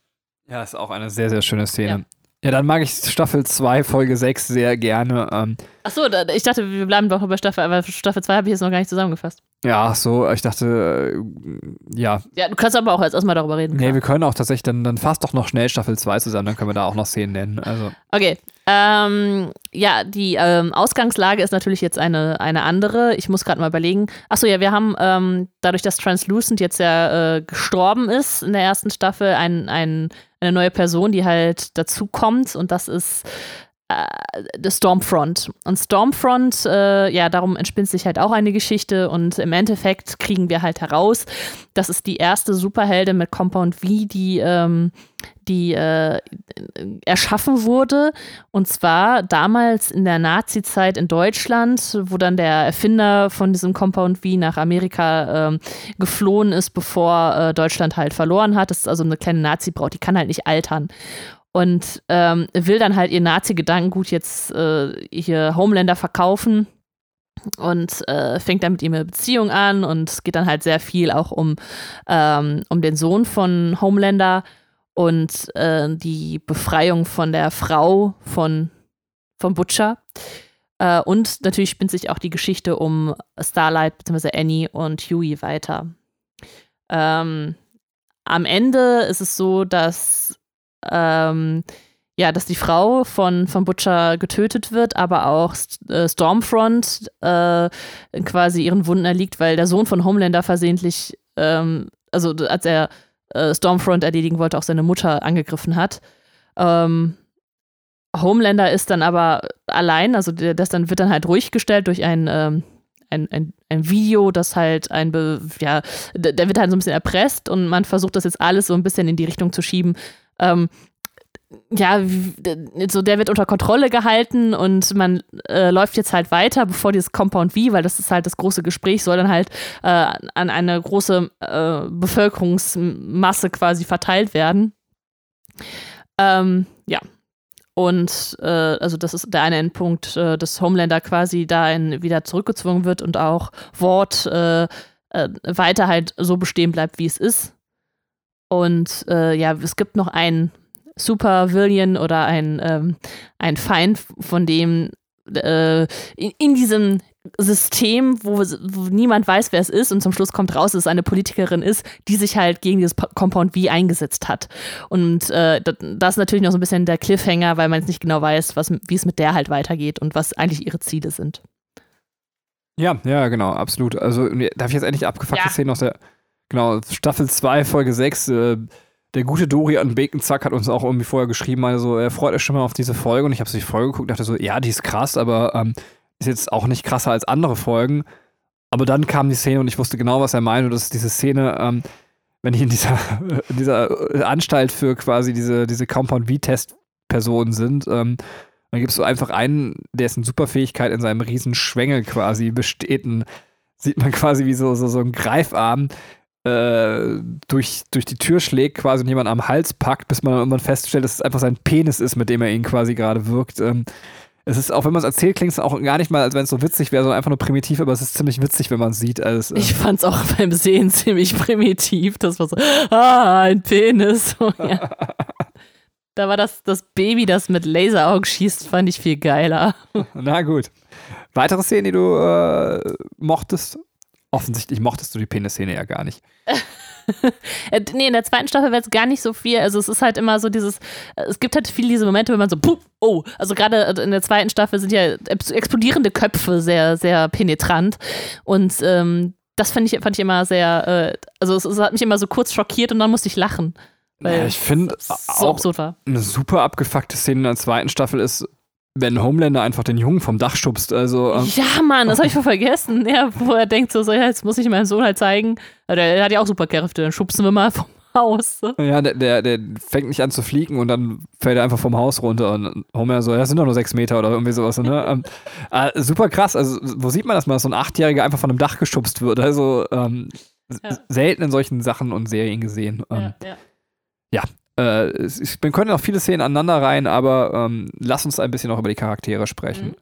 ja, ist auch eine sehr, sehr schöne Szene. Ja, dann mag ich Staffel 2, Folge 6 sehr gerne. Ähm, Achso, ich dachte, wir bleiben doch bei Staffel, aber Staffel 2 habe ich jetzt noch gar nicht zusammengefasst. ja, ach so, ich dachte, äh, ja, Ja, du kannst aber auch jetzt erstmal darüber reden. Nee, wir können auch tatsächlich, dann, dann fasst doch noch schnell Staffel 2 zusammen, dann können wir da auch noch Szenen nennen. Also, Okay. Ähm, ja, die ähm, Ausgangslage ist natürlich jetzt eine, eine andere. Ich muss gerade mal überlegen. Achso, ja, wir haben ähm, dadurch, dass Translucent jetzt ja äh, gestorben ist in der ersten Staffel, ein, ein, eine neue Person, die halt dazu kommt und das ist äh, Stormfront. Und Stormfront, äh, ja, darum entspinnt sich halt auch eine Geschichte und im Endeffekt kriegen wir halt heraus, das ist die erste Superheldin mit Compound V, die, ähm, die äh, erschaffen wurde. Und zwar damals in der Nazi-Zeit in Deutschland, wo dann der Erfinder von diesem Compound V nach Amerika ähm, geflohen ist, bevor äh, Deutschland halt verloren hat. Das ist also eine kleine Nazi-Braut, die kann halt nicht altern und ähm, will dann halt ihr Nazi-Gedankengut jetzt äh, hier Homelander verkaufen und äh, fängt dann mit ihm eine Beziehung an und es geht dann halt sehr viel auch um, ähm, um den Sohn von Homelander und äh, die Befreiung von der Frau von, von Butcher. Äh, und natürlich spinnt sich auch die Geschichte um Starlight bzw. Annie und Huey weiter. Ähm, am Ende ist es so, dass ähm, ja, dass die Frau von, von Butcher getötet wird, aber auch äh, Stormfront äh, quasi ihren Wunden erliegt, weil der Sohn von Homelander versehentlich, ähm, also als er äh, Stormfront erledigen wollte, auch seine Mutter angegriffen hat. Ähm, Homelander ist dann aber allein, also der, das dann wird dann halt ruhig gestellt durch ein, ähm, ein, ein, ein Video, das halt ein, ja, der wird halt so ein bisschen erpresst und man versucht das jetzt alles so ein bisschen in die Richtung zu schieben. Ähm, ja, so der wird unter Kontrolle gehalten und man äh, läuft jetzt halt weiter, bevor dieses Compound V, weil das ist halt das große Gespräch, soll dann halt äh, an eine große äh, Bevölkerungsmasse quasi verteilt werden. Ähm, ja. Und äh, also das ist der eine Endpunkt, äh, dass Homelander quasi da wieder zurückgezwungen wird und auch Wort äh, weiter halt so bestehen bleibt, wie es ist. Und äh, ja, es gibt noch einen Super-Villain oder ein, ähm, ein Feind, von dem äh, in, in diesem System, wo, wo, niemand weiß, wer es ist und zum Schluss kommt raus, dass es eine Politikerin ist, die sich halt gegen dieses Compound V eingesetzt hat. Und äh, das ist natürlich noch so ein bisschen der Cliffhanger, weil man jetzt nicht genau weiß, wie es mit der halt weitergeht und was eigentlich ihre Ziele sind. Ja, ja, genau, absolut. Also darf ich jetzt endlich abgefuckte ja. Szenen aus der genau, Staffel 2, Folge 6, äh, der gute Dorian Baconzack hat uns auch irgendwie vorher geschrieben, also er freut sich schon mal auf diese Folge und ich habe die Folge geguckt und dachte so, ja, die ist krass, aber ähm, ist jetzt auch nicht krasser als andere Folgen. Aber dann kam die Szene und ich wusste genau, was er meint. Und das ist diese Szene, ähm, wenn die in dieser, in dieser Anstalt für quasi diese, diese Compound V-Test-Personen sind. Ähm, dann gibt es so einfach einen, dessen Superfähigkeit in seinem riesen Schwengel quasi besteht. Und sieht man quasi wie so, so, so ein Greifarm äh, durch, durch die Tür schlägt quasi und jemand am Hals packt, bis man irgendwann feststellt, dass es einfach sein Penis ist, mit dem er ihn quasi gerade wirkt. Ähm, es ist, auch wenn man es erzählt, klingt es auch gar nicht mal, als wenn es so witzig wäre, sondern einfach nur primitiv, aber es ist ziemlich witzig, wenn man es sieht. Also, äh ich fand es auch beim Sehen ziemlich primitiv. Das war so, ah, ein Penis. Oh, ja. da war das, das Baby, das mit Laseraugen schießt, fand ich viel geiler. Na gut. Weitere Szenen, die du äh, mochtest? Offensichtlich mochtest du die Penisszene ja gar nicht. Äh, nee, in der zweiten Staffel wird es gar nicht so viel. Also es ist halt immer so dieses, äh, es gibt halt viele diese Momente, wenn man so, puh, oh, also gerade äh, in der zweiten Staffel sind ja explodierende Köpfe sehr, sehr penetrant. Und ähm, das fand ich, fand ich immer sehr, äh, also es, es, hat mich immer so kurz schockiert und dann musste ich lachen. ja, ich finde so auch eine super abgefuckte Szene in der zweiten Staffel ist, wenn Homelander einfach den Jungen vom Dach schubst. Also, ähm. Ja, Mann, das habe ich voll vergessen. Ja, wo er denkt so, so, jetzt muss ich meinem Sohn halt zeigen. Der, der hat ja auch Superkräfte, dann schubsen wir mal vom Haus. Ja, der, der, der, fängt nicht an zu fliegen und dann fällt er einfach vom Haus runter und Homer so, ja, das sind doch nur sechs Meter oder irgendwie sowas. Ne? ähm, äh, super krass. Also, wo sieht man das mal, dass so ein Achtjähriger einfach von einem Dach geschubst wird? Also, ähm, ja. selten in solchen Sachen und Serien gesehen. Ähm, ja, ja. ja, äh, ich, wir können auch viele Szenen aneinander rein, aber ähm, lass uns ein bisschen noch über die Charaktere sprechen. Mhm.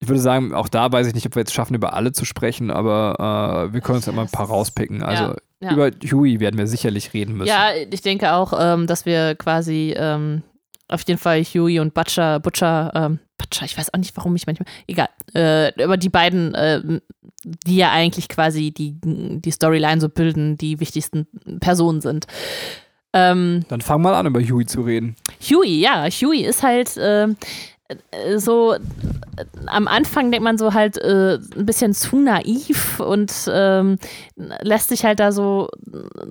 Ich würde sagen, auch da weiß ich nicht, ob wir jetzt schaffen, über alle zu sprechen, aber äh, wir können uns mal ein paar rauspicken. Also ja, ja. über Huey werden wir sicherlich reden müssen. Ja, ich denke auch, ähm, dass wir quasi ähm, auf jeden Fall Huey und Butcher, Butcher, ähm, Butcher, ich weiß auch nicht, warum ich manchmal, egal, äh, über die beiden, äh, die ja eigentlich quasi die, die Storyline so bilden, die wichtigsten Personen sind. Ähm, Dann fang mal an, über Huey zu reden. Huey, ja, Huey ist halt äh, so, äh, am Anfang denkt man so halt äh, ein bisschen zu naiv und ähm, lässt sich halt da so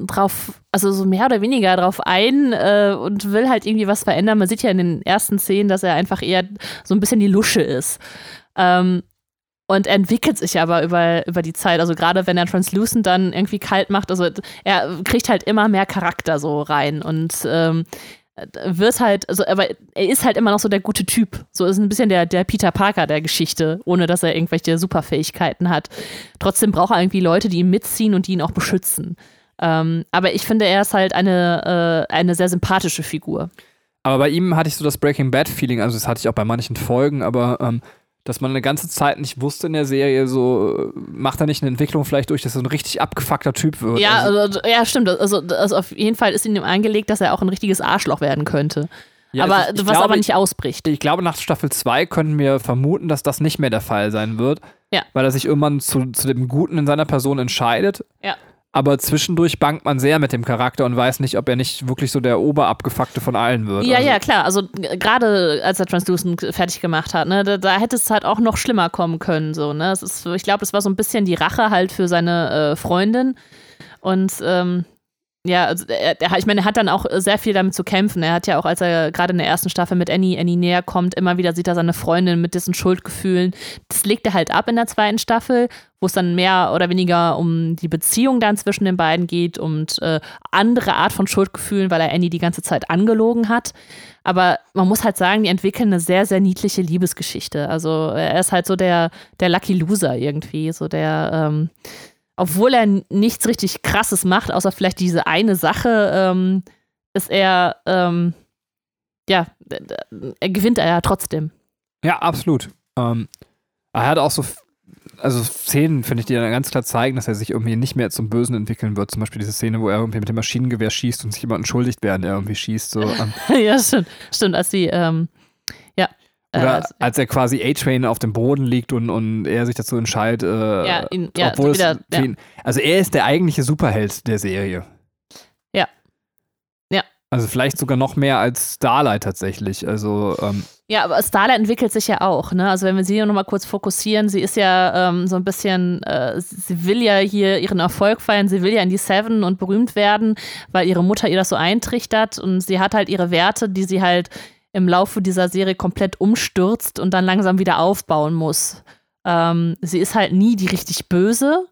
drauf, also so mehr oder weniger drauf ein äh, und will halt irgendwie was verändern. Man sieht ja in den ersten Szenen, dass er einfach eher so ein bisschen die Lusche ist. Ähm, und entwickelt sich aber über, über die Zeit. Also gerade wenn er Translucent dann irgendwie kalt macht, also er kriegt halt immer mehr Charakter so rein und ähm, wird halt, also aber er ist halt immer noch so der gute Typ. So ist ein bisschen der, der Peter Parker der Geschichte, ohne dass er irgendwelche Superfähigkeiten hat. Trotzdem braucht er irgendwie Leute, die ihn mitziehen und die ihn auch beschützen. Ähm, aber ich finde, er ist halt eine, äh, eine sehr sympathische Figur. Aber bei ihm hatte ich so das Breaking Bad-Feeling, also das hatte ich auch bei manchen Folgen, aber ähm, dass man eine ganze Zeit nicht wusste in der Serie, so macht er nicht eine Entwicklung vielleicht durch, dass er so ein richtig abgefuckter Typ wird. Ja, also, also, ja, stimmt. Also, also auf jeden Fall ist in ihm angelegt, dass er auch ein richtiges Arschloch werden könnte. Ja, aber ist, was glaube, aber nicht ausbricht. Ich, ich glaube, nach Staffel 2 können wir vermuten, dass das nicht mehr der Fall sein wird. Ja. Weil er sich irgendwann zu, zu dem Guten in seiner Person entscheidet. Ja aber zwischendurch bangt man sehr mit dem Charakter und weiß nicht, ob er nicht wirklich so der Oberabgefuckte von allen wird. Ja, also. ja, klar. Also gerade als er Translucent fertig gemacht hat, ne, da, da, hätte es halt auch noch schlimmer kommen können. So, ne? Ist, ich glaube, das war so ein bisschen die Rache halt für seine äh, Freundin. Und ähm, ja, also er, er, ich meine, er hat dann auch sehr viel damit zu kämpfen. Er hat ja auch, als er gerade in der ersten Staffel mit Annie, Annie näher kommt, immer wieder sieht er seine Freundin mit diesen Schuldgefühlen. Das legt er halt ab in der zweiten Staffel, wo es dann mehr oder weniger um die Beziehung dann zwischen den beiden geht und äh, andere Art von Schuldgefühlen, weil er Annie die ganze Zeit angelogen hat. Aber man muss halt sagen, die entwickeln eine sehr, sehr niedliche Liebesgeschichte. Also er ist halt so der, der Lucky Loser irgendwie, so der, ähm, obwohl er nichts richtig Krasses macht, außer vielleicht diese eine Sache, ähm, ist er, ähm, ja, er gewinnt er ja trotzdem. Ja, absolut. Ähm, er hat auch so also Szenen, finde ich, die dann ganz klar zeigen, dass er sich irgendwie nicht mehr zum Bösen entwickeln wird. Zum Beispiel diese Szene, wo er irgendwie mit dem Maschinengewehr schießt und sich jemand entschuldigt, während er irgendwie schießt. So, ähm, ja, stimmt. Stimmt, als die, ähm, ja. äh, oder als- als er quasi A-Train auf dem Boden liegt und, und er sich dazu entscheidet, äh, Ja, ihn- ja, obwohl wieder- es für ihn, also er ist der eigentliche Superheld der Serie. Ja. Ja. Also vielleicht sogar noch mehr als Starlight tatsächlich. Also ähm, Ja, aber Starlight entwickelt sich ja auch, ne? Also wenn wir sie noch mal kurz fokussieren, sie ist ja ähm, so ein bisschen, äh, sie will ja hier ihren Erfolg feiern, sie will ja in die Seven und berühmt werden, weil ihre Mutter ihr das so eintrichtert und sie hat halt ihre Werte, die sie halt im Laufe dieser Serie komplett umstürzt und dann langsam wieder aufbauen muss. Ähm, sie ist halt nie die richtig böse.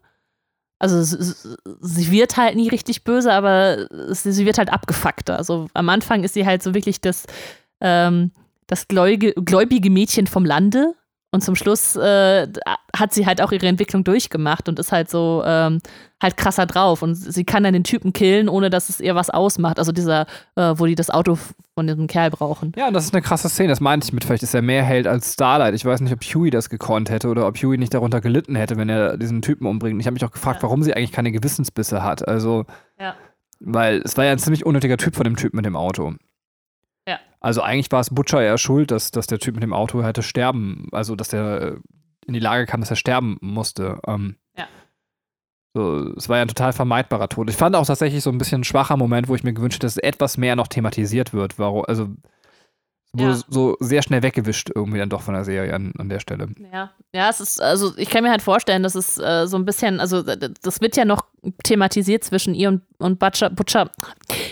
Also sie wird halt nie richtig böse, aber sie, wird halt abgefuckter. Also am Anfang ist sie halt so wirklich das, ähm, das gläubige Mädchen vom Lande. Und zum Schluss äh, hat sie halt auch ihre Entwicklung durchgemacht und ist halt so ähm, halt krasser drauf. Und sie kann dann den Typen killen, ohne dass es ihr was ausmacht. Also dieser, äh, wo die das Auto von diesem Kerl brauchen. ja, das ist eine krasse Szene. Das meinte ich mit, vielleicht ist er mehr Held als Starlight. Ich weiß nicht, ob Huey das gekonnt hätte oder ob Huey nicht darunter gelitten hätte, wenn er diesen Typen umbringt. Ich habe mich auch gefragt, Ja. warum sie eigentlich keine Gewissensbisse hat. Also, Ja. weil es war ja ein ziemlich unnötiger Typ von dem Typ mit dem Auto. Ja. Also eigentlich war es Butcher eher schuld, dass, dass der Typ mit dem Auto hätte sterben, also dass der äh, in die Lage kam, dass er sterben musste. Ähm, Ja. So, es war ja ein total vermeidbarer Tod. Ich fand auch tatsächlich so ein bisschen ein schwacher Moment, wo ich mir gewünscht hätte, dass etwas mehr noch thematisiert wird. Warum, also wurde Ja. so sehr schnell weggewischt irgendwie dann doch von der Serie an, an der Stelle. Ja, ja, es ist, also ich kann mir halt vorstellen, dass es äh, so ein bisschen, also das wird ja noch thematisiert zwischen ihr und, und Butcher, Butcher,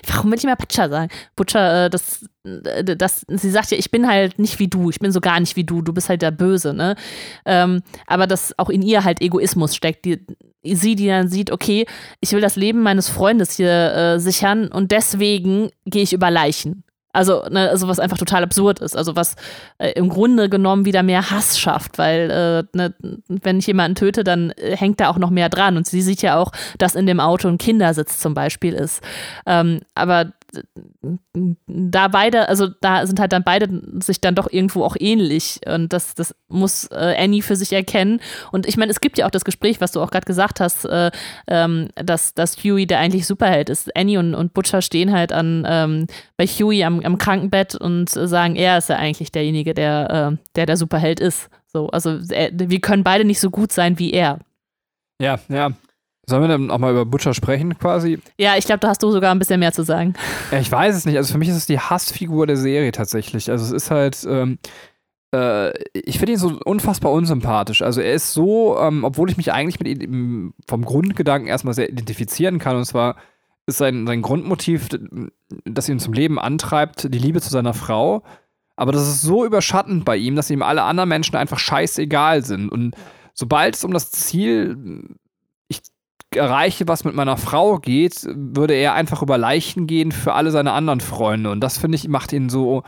warum will ich immer Butcher sagen? Butcher, äh, das, äh, das, sie sagt ja, ich bin halt nicht wie du, ich bin so gar nicht wie du, du bist halt der Böse, ne? Ähm, aber dass auch in ihr halt Egoismus steckt, die, sie, die dann sieht, okay, ich will das Leben meines Freundes hier äh, sichern und deswegen gehe ich über Leichen. Also, ne, also was einfach total absurd ist. Also was äh, im Grunde genommen wieder mehr Hass schafft, weil äh, ne, wenn ich jemanden töte, dann äh, hängt da auch noch mehr dran. Und sie sieht ja auch, dass in dem Auto ein Kindersitz zum Beispiel ist. Ähm, aber da beide, also da sind halt dann beide sich dann doch irgendwo auch ähnlich und das, das muss äh, Annie für sich erkennen. Und ich meine, es gibt ja auch das Gespräch, was du auch gerade gesagt hast, äh, ähm, dass, dass Huey der eigentlich Superheld ist. Annie und, und Butcher stehen halt an ähm, bei Huey am, am Krankenbett und äh, sagen, er ist ja eigentlich derjenige, der, äh, der der Superheld ist. So, also er, wir können beide nicht so gut sein wie er. Ja, ja. Sollen wir dann auch mal über Butcher sprechen, quasi? Ja, ich glaube, da hast du sogar ein bisschen mehr zu sagen. Ja, ich weiß es nicht. Also für mich ist es die Hassfigur der Serie tatsächlich. Also es ist halt, ähm, äh, ich finde ihn so unfassbar unsympathisch. Also er ist so, ähm, obwohl ich mich eigentlich mit ihm vom Grundgedanken erstmal sehr identifizieren kann. Und zwar ist sein, sein Grundmotiv, das ihn zum Leben antreibt, die Liebe zu seiner Frau. Aber das ist so überschattend bei ihm, dass ihm alle anderen Menschen einfach scheißegal sind. Und sobald es um das Ziel, erreiche, was mit meiner Frau geht, würde er einfach über Leichen gehen für alle seine anderen Freunde. Und das, finde ich, macht ihn so,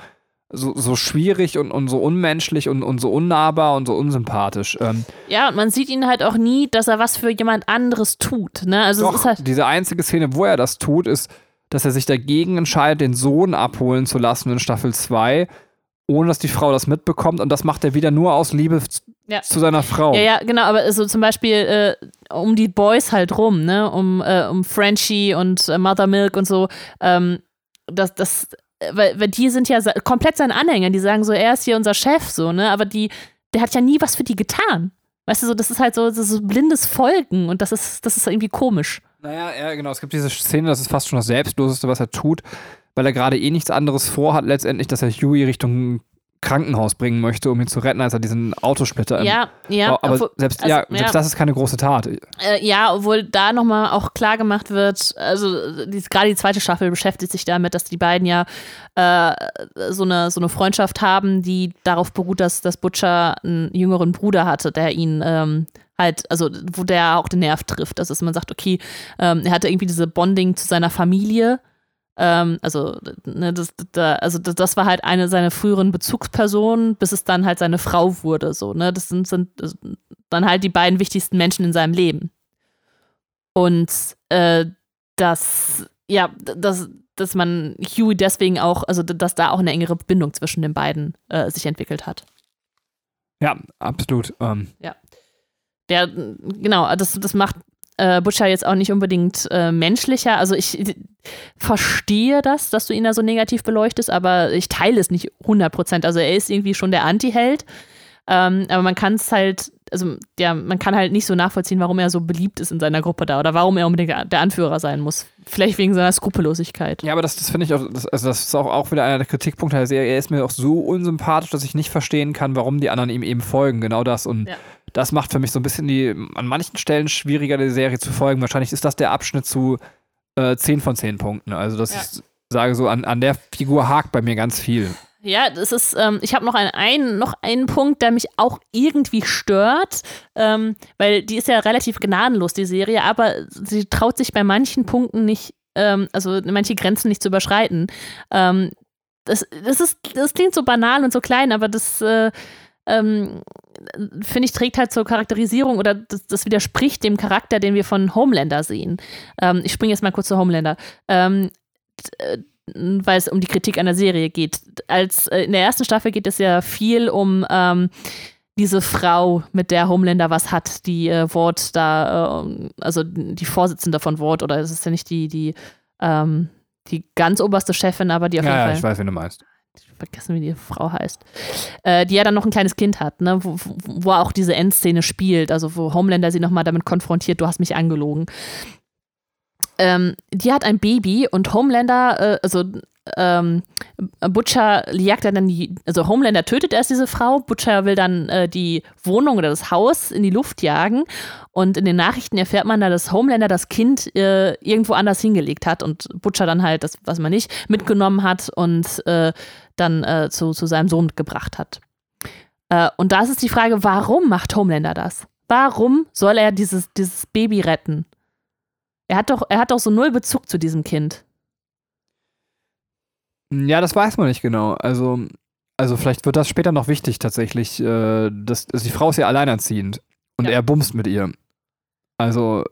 so, so schwierig und, und so unmenschlich und, und so unnahbar und so unsympathisch. Ähm, Ja, und man sieht ihn halt auch nie, dass er was für jemand anderes tut. Ne? Also doch, ist halt. diese einzige Szene, wo er das tut, ist, dass er sich dagegen entscheidet, den Sohn abholen zu lassen in Staffel 2, ohne dass die Frau das mitbekommt. Und das macht er wieder nur aus Liebe Ja. zu seiner Frau. Ja, ja, genau, aber so zum Beispiel äh, um die Boys halt rum, ne, um, äh, um Frenchie und äh, Mother Milk und so, ähm, das, das, äh, weil, weil die sind ja komplett seine Anhänger, die sagen so, er ist hier unser Chef, so, ne, aber die, der hat ja nie was für die getan. Weißt du, so, das ist halt so, das ist so blindes Folgen und das ist, das ist irgendwie komisch. Naja, ja, genau. Es gibt diese Szene, das ist fast schon das Selbstloseste, was er tut, weil er gerade eh nichts anderes vorhat, letztendlich, dass er Huey Richtung Krankenhaus bringen möchte, um ihn zu retten, als er diesen Autosplitter Ja, ja. aber obwohl- selbst, also, ja, selbst ja. das ist keine große Tat. Äh, ja, obwohl da nochmal auch klar gemacht wird, also gerade die zweite Staffel beschäftigt sich damit, dass die beiden ja äh, so, eine, so eine Freundschaft haben, die darauf beruht, dass, dass Butcher einen jüngeren Bruder hatte, der ihn ähm, halt, also wo der auch den Nerv trifft. Also dass man sagt, okay, ähm, er hatte irgendwie diese Bonding zu seiner Familie. Ähm, also, ne, das, da, also das, war halt eine seiner früheren Bezugspersonen, bis es dann halt seine Frau wurde. So, ne? Das sind, sind dann halt die beiden wichtigsten Menschen in seinem Leben. Und äh, dass, ja, dass, dass man Huey deswegen auch, also dass da auch eine engere Bindung zwischen den beiden äh, sich entwickelt hat. Ja, absolut. Ähm, ja, genau, das, das macht äh, Butcher jetzt auch nicht unbedingt äh, menschlicher. Also ich, verstehe das, dass du ihn da so negativ beleuchtest, aber ich teile es nicht 100 Prozent. Also er ist irgendwie schon der Anti-Held, ähm, aber man kann es halt, also ja, man kann halt nicht so nachvollziehen, warum er so beliebt ist in seiner Gruppe da oder warum er unbedingt der Anführer sein muss. Vielleicht wegen seiner Skrupellosigkeit. Ja, aber das, das finde ich auch, das, also das ist auch, auch wieder einer der Kritikpunkte der Serie. Er ist mir auch so unsympathisch, dass ich nicht verstehen kann, warum die anderen ihm eben folgen. Genau das. Und Ja. Das macht für mich so ein bisschen die, an manchen Stellen schwieriger, der Serie zu folgen. Wahrscheinlich ist das der Abschnitt zu äh, 10 von 10 Punkten. Also, dass Ja. ich sage, so an, an der Figur hakt bei mir ganz viel. Ja, das ist, ähm, ich habe noch einen, einen, noch einen Punkt, der mich auch irgendwie stört, ähm, weil die ist ja relativ gnadenlos, die Serie, aber sie traut sich bei manchen Punkten nicht, ähm, also manche Grenzen nicht zu überschreiten. Ähm, das, das, ist, das klingt so banal und so klein, aber das äh, ähm, finde ich, trägt halt zur Charakterisierung oder das, das widerspricht dem Charakter, den wir von Homelander sehen. Ähm, ich springe jetzt mal kurz zu Homelander. Ähm, äh, weil es um die Kritik an der Serie geht. Als äh, in der ersten Staffel geht es ja viel um ähm, diese Frau, mit der Homelander was hat, die äh, Wort da, äh, also die Vorsitzende von Wort, oder es ist ja nicht die, die, ähm, die ganz oberste Chefin, aber die auf Ja, jeden ja, Fall ich weiß, wen du meinst. Vergessen, wie die Frau heißt, äh, die ja dann noch ein kleines Kind hat, ne, wo, wo- wo auch diese Endszene spielt, also wo Homelander sie nochmal damit konfrontiert, du hast mich angelogen. Ähm, die hat ein Baby und Homelander, äh, also ähm, Butcher jagt dann die, also Homelander tötet erst diese Frau, Butcher will dann äh, die Wohnung oder das Haus in die Luft jagen und in den Nachrichten erfährt man da, dass Homelander das Kind äh, irgendwo anders hingelegt hat und Butcher dann halt, das was man nicht, mitgenommen hat und äh, dann äh, zu, zu seinem Sohn gebracht hat. Äh, und da ist es die Frage, warum macht Homelander das? Warum soll er dieses, dieses Baby retten? Er hat, doch, er hat doch so null Bezug zu diesem Kind. Ja, das weiß man nicht genau. Also, also vielleicht wird das später noch wichtig tatsächlich. Äh, das, also die Frau ist ja alleinerziehend und Ja. er bumst mit ihr. Also,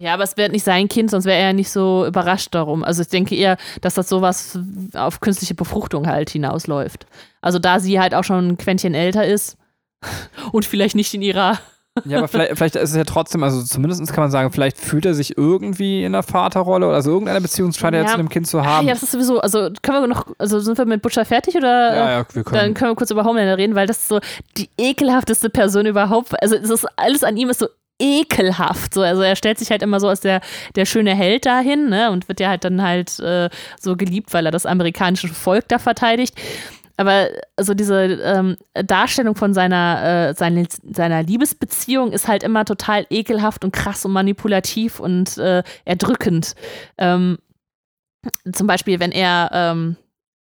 Ja, aber es wäre nicht sein Kind, sonst wäre er nicht so überrascht darum. Also ich denke eher, dass das sowas auf künstliche Befruchtung halt hinausläuft. Also da sie halt auch schon ein Quäntchen älter ist und vielleicht nicht in ihrer ja, aber vielleicht, vielleicht ist es ja trotzdem, also zumindest kann man sagen, vielleicht fühlt er sich irgendwie in einer Vaterrolle oder also irgendeine Beziehung scheint er Ja. zu dem Kind zu haben. ja, das ist sowieso, also können wir noch, also sind wir mit Butcher fertig oder? ja, ja, wir Dann können. können wir kurz über Homelander reden, weil das ist so die ekelhafteste Person überhaupt. Also es ist alles an ihm ist so ekelhaft. So, also er stellt sich halt immer so als der, der schöne Held dahin, ne? Und wird ja halt dann halt äh, so geliebt, weil er das amerikanische Volk da verteidigt. Aber also diese ähm, Darstellung von seiner, äh, seine, seiner Liebesbeziehung ist halt immer total ekelhaft und krass und manipulativ und äh, erdrückend. Ähm, zum Beispiel, wenn er ähm,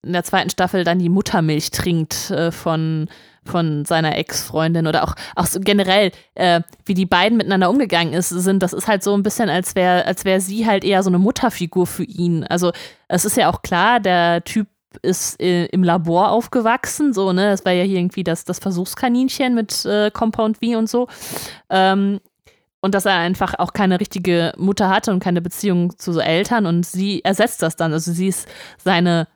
in der zweiten Staffel dann die Muttermilch trinkt äh, von, von seiner Ex-Freundin oder auch, auch so generell, äh, wie die beiden miteinander umgegangen ist, sind, das ist halt so ein bisschen, als wäre als wär sie halt eher so eine Mutterfigur für ihn. Also es ist ja auch klar, der Typ ist äh, im Labor aufgewachsen, so, ne? Das war ja hier irgendwie das, das Versuchskaninchen mit äh, Compound V und so. Ähm, und dass er einfach auch keine richtige Mutter hatte und keine Beziehung zu so Eltern und sie ersetzt das dann. Also sie ist seine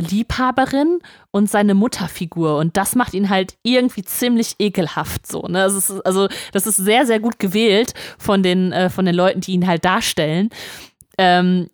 Liebhaberin und seine Mutterfigur und das macht ihn halt irgendwie ziemlich ekelhaft so. Ne? Das ist, also das ist sehr, sehr gut gewählt von den, äh, von den Leuten, die ihn halt darstellen. Ähm,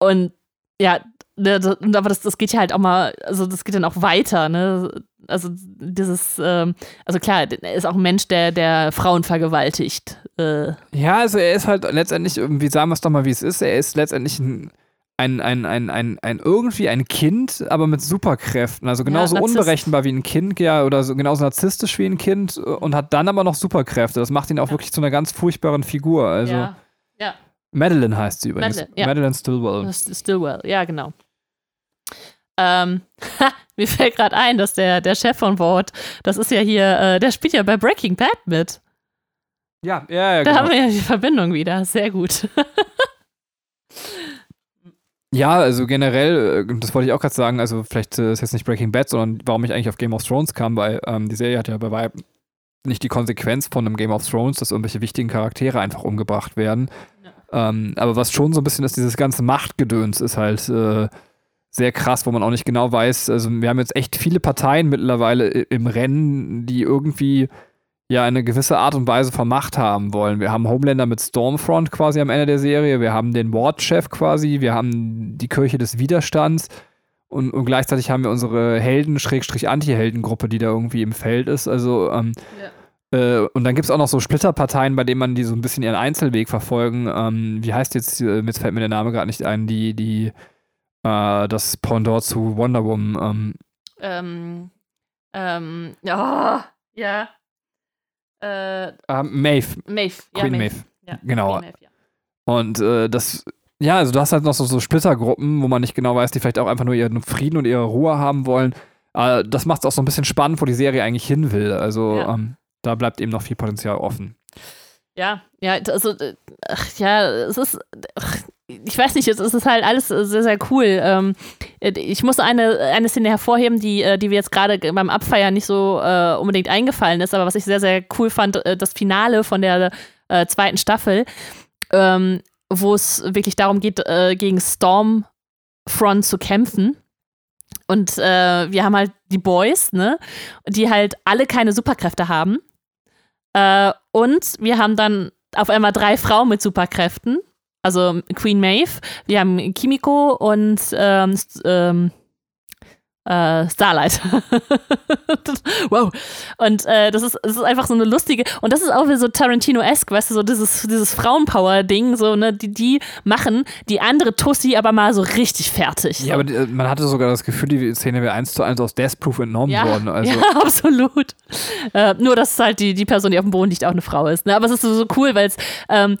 und ja, ne, aber das, das geht ja halt auch mal, also das geht dann auch weiter, ne? Also dieses, ähm, also klar, er ist auch ein Mensch, der, der Frauen vergewaltigt. Äh, Ja, also er ist halt letztendlich, irgendwie sagen wir es doch mal, wie es ist, er ist letztendlich ein, ein, ein, ein, ein, ein irgendwie ein Kind, aber mit Superkräften. Also genauso Narzisst. unberechenbar wie ein Kind, ja, oder so, genauso narzisstisch wie ein Kind und hat dann aber noch Superkräfte. Das macht ihn auch wirklich zu einer ganz furchtbaren Figur. Also ja. Ja, Madeline heißt sie übrigens. Madeline, ja. Madeline Stillwell. Stillwell, ja, genau. Ähm, ha, mir fällt gerade ein, dass der, der Chef von Ward, das ist ja hier, äh, der spielt ja bei Breaking Bad mit. Ja, ja, ja. Da Genau. haben wir ja die Verbindung wieder. Sehr gut. Ja, also generell, äh, das wollte ich auch gerade sagen, also vielleicht äh, ist jetzt nicht Breaking Bad, sondern warum ich eigentlich auf Game of Thrones kam, weil ähm, die Serie hat ja bei weitem nicht die Konsequenz von einem Game of Thrones, dass irgendwelche wichtigen Charaktere einfach umgebracht werden. Ähm, aber was schon so ein bisschen ist, dieses ganze Machtgedöns ist halt äh, sehr krass, wo man auch nicht genau weiß. Also wir haben jetzt echt viele Parteien mittlerweile im Rennen, die irgendwie ja eine gewisse Art und Weise von Macht haben wollen. Wir haben Homelander mit Stormfront quasi am Ende der Serie, wir haben den Wardchef quasi, wir haben die Kirche des Widerstands und, und gleichzeitig haben wir unsere Helden-Anti-Helden-Gruppe, die da irgendwie im Feld ist. Also ähm, äh, und dann gibt es auch noch so Splitterparteien, bei denen man die so ein bisschen ihren Einzelweg verfolgen. Ähm, wie heißt jetzt, äh, jetzt fällt mir der Name gerade nicht ein, die, die, äh, das Pendant zu Wonder Woman. Ähm, ähm, ähm ja, ja. Äh, ähm, Maeve. Maeve, ja, Queen Maeve. Maeve. Ja, genau. Maeve, ja. Und äh, das, ja, also du hast halt noch so, so Splittergruppen, wo man nicht genau weiß, die vielleicht auch einfach nur ihren Frieden und ihre Ruhe haben wollen. Äh, das macht es auch so ein bisschen spannend, wo die Serie eigentlich hin will. Also, ja. ähm, da bleibt eben noch viel Potenzial offen. Ja, ja, also, ach, ja, es ist, ach, ich weiß nicht, es ist halt alles sehr, sehr cool. Ähm, ich muss eine, eine Szene hervorheben, die, äh, die wir jetzt gerade beim Abfeiern nicht so äh, unbedingt eingefallen ist, aber was ich sehr, sehr cool fand, äh, das Finale von der äh, zweiten Staffel, ähm, wo es wirklich darum geht, äh, gegen Stormfront zu kämpfen. Und äh, wir haben halt die Boys, ne, die halt alle keine Superkräfte haben äh, und wir haben dann auf einmal drei Frauen mit Superkräften. Also Queen Maeve, wir haben Kimiko und ähm, ähm, äh, Starlight. wow. Und äh, das, ist, das ist einfach so eine lustige, und das ist auch wie so Tarantino-esque, weißt du, so dieses, dieses Frauenpower-Ding, so, ne, die, die machen die andere Tussi aber mal so richtig fertig. So. Ja, aber die, äh, man hatte sogar das Gefühl, die Szene wäre eins zu eins aus Death Proof entnommen ja, worden. Also. Ja, absolut. Äh, nur, dass halt die, die Person, die auf dem Boden liegt, auch eine Frau ist. Ne? Aber es ist so, so cool, weil es ähm,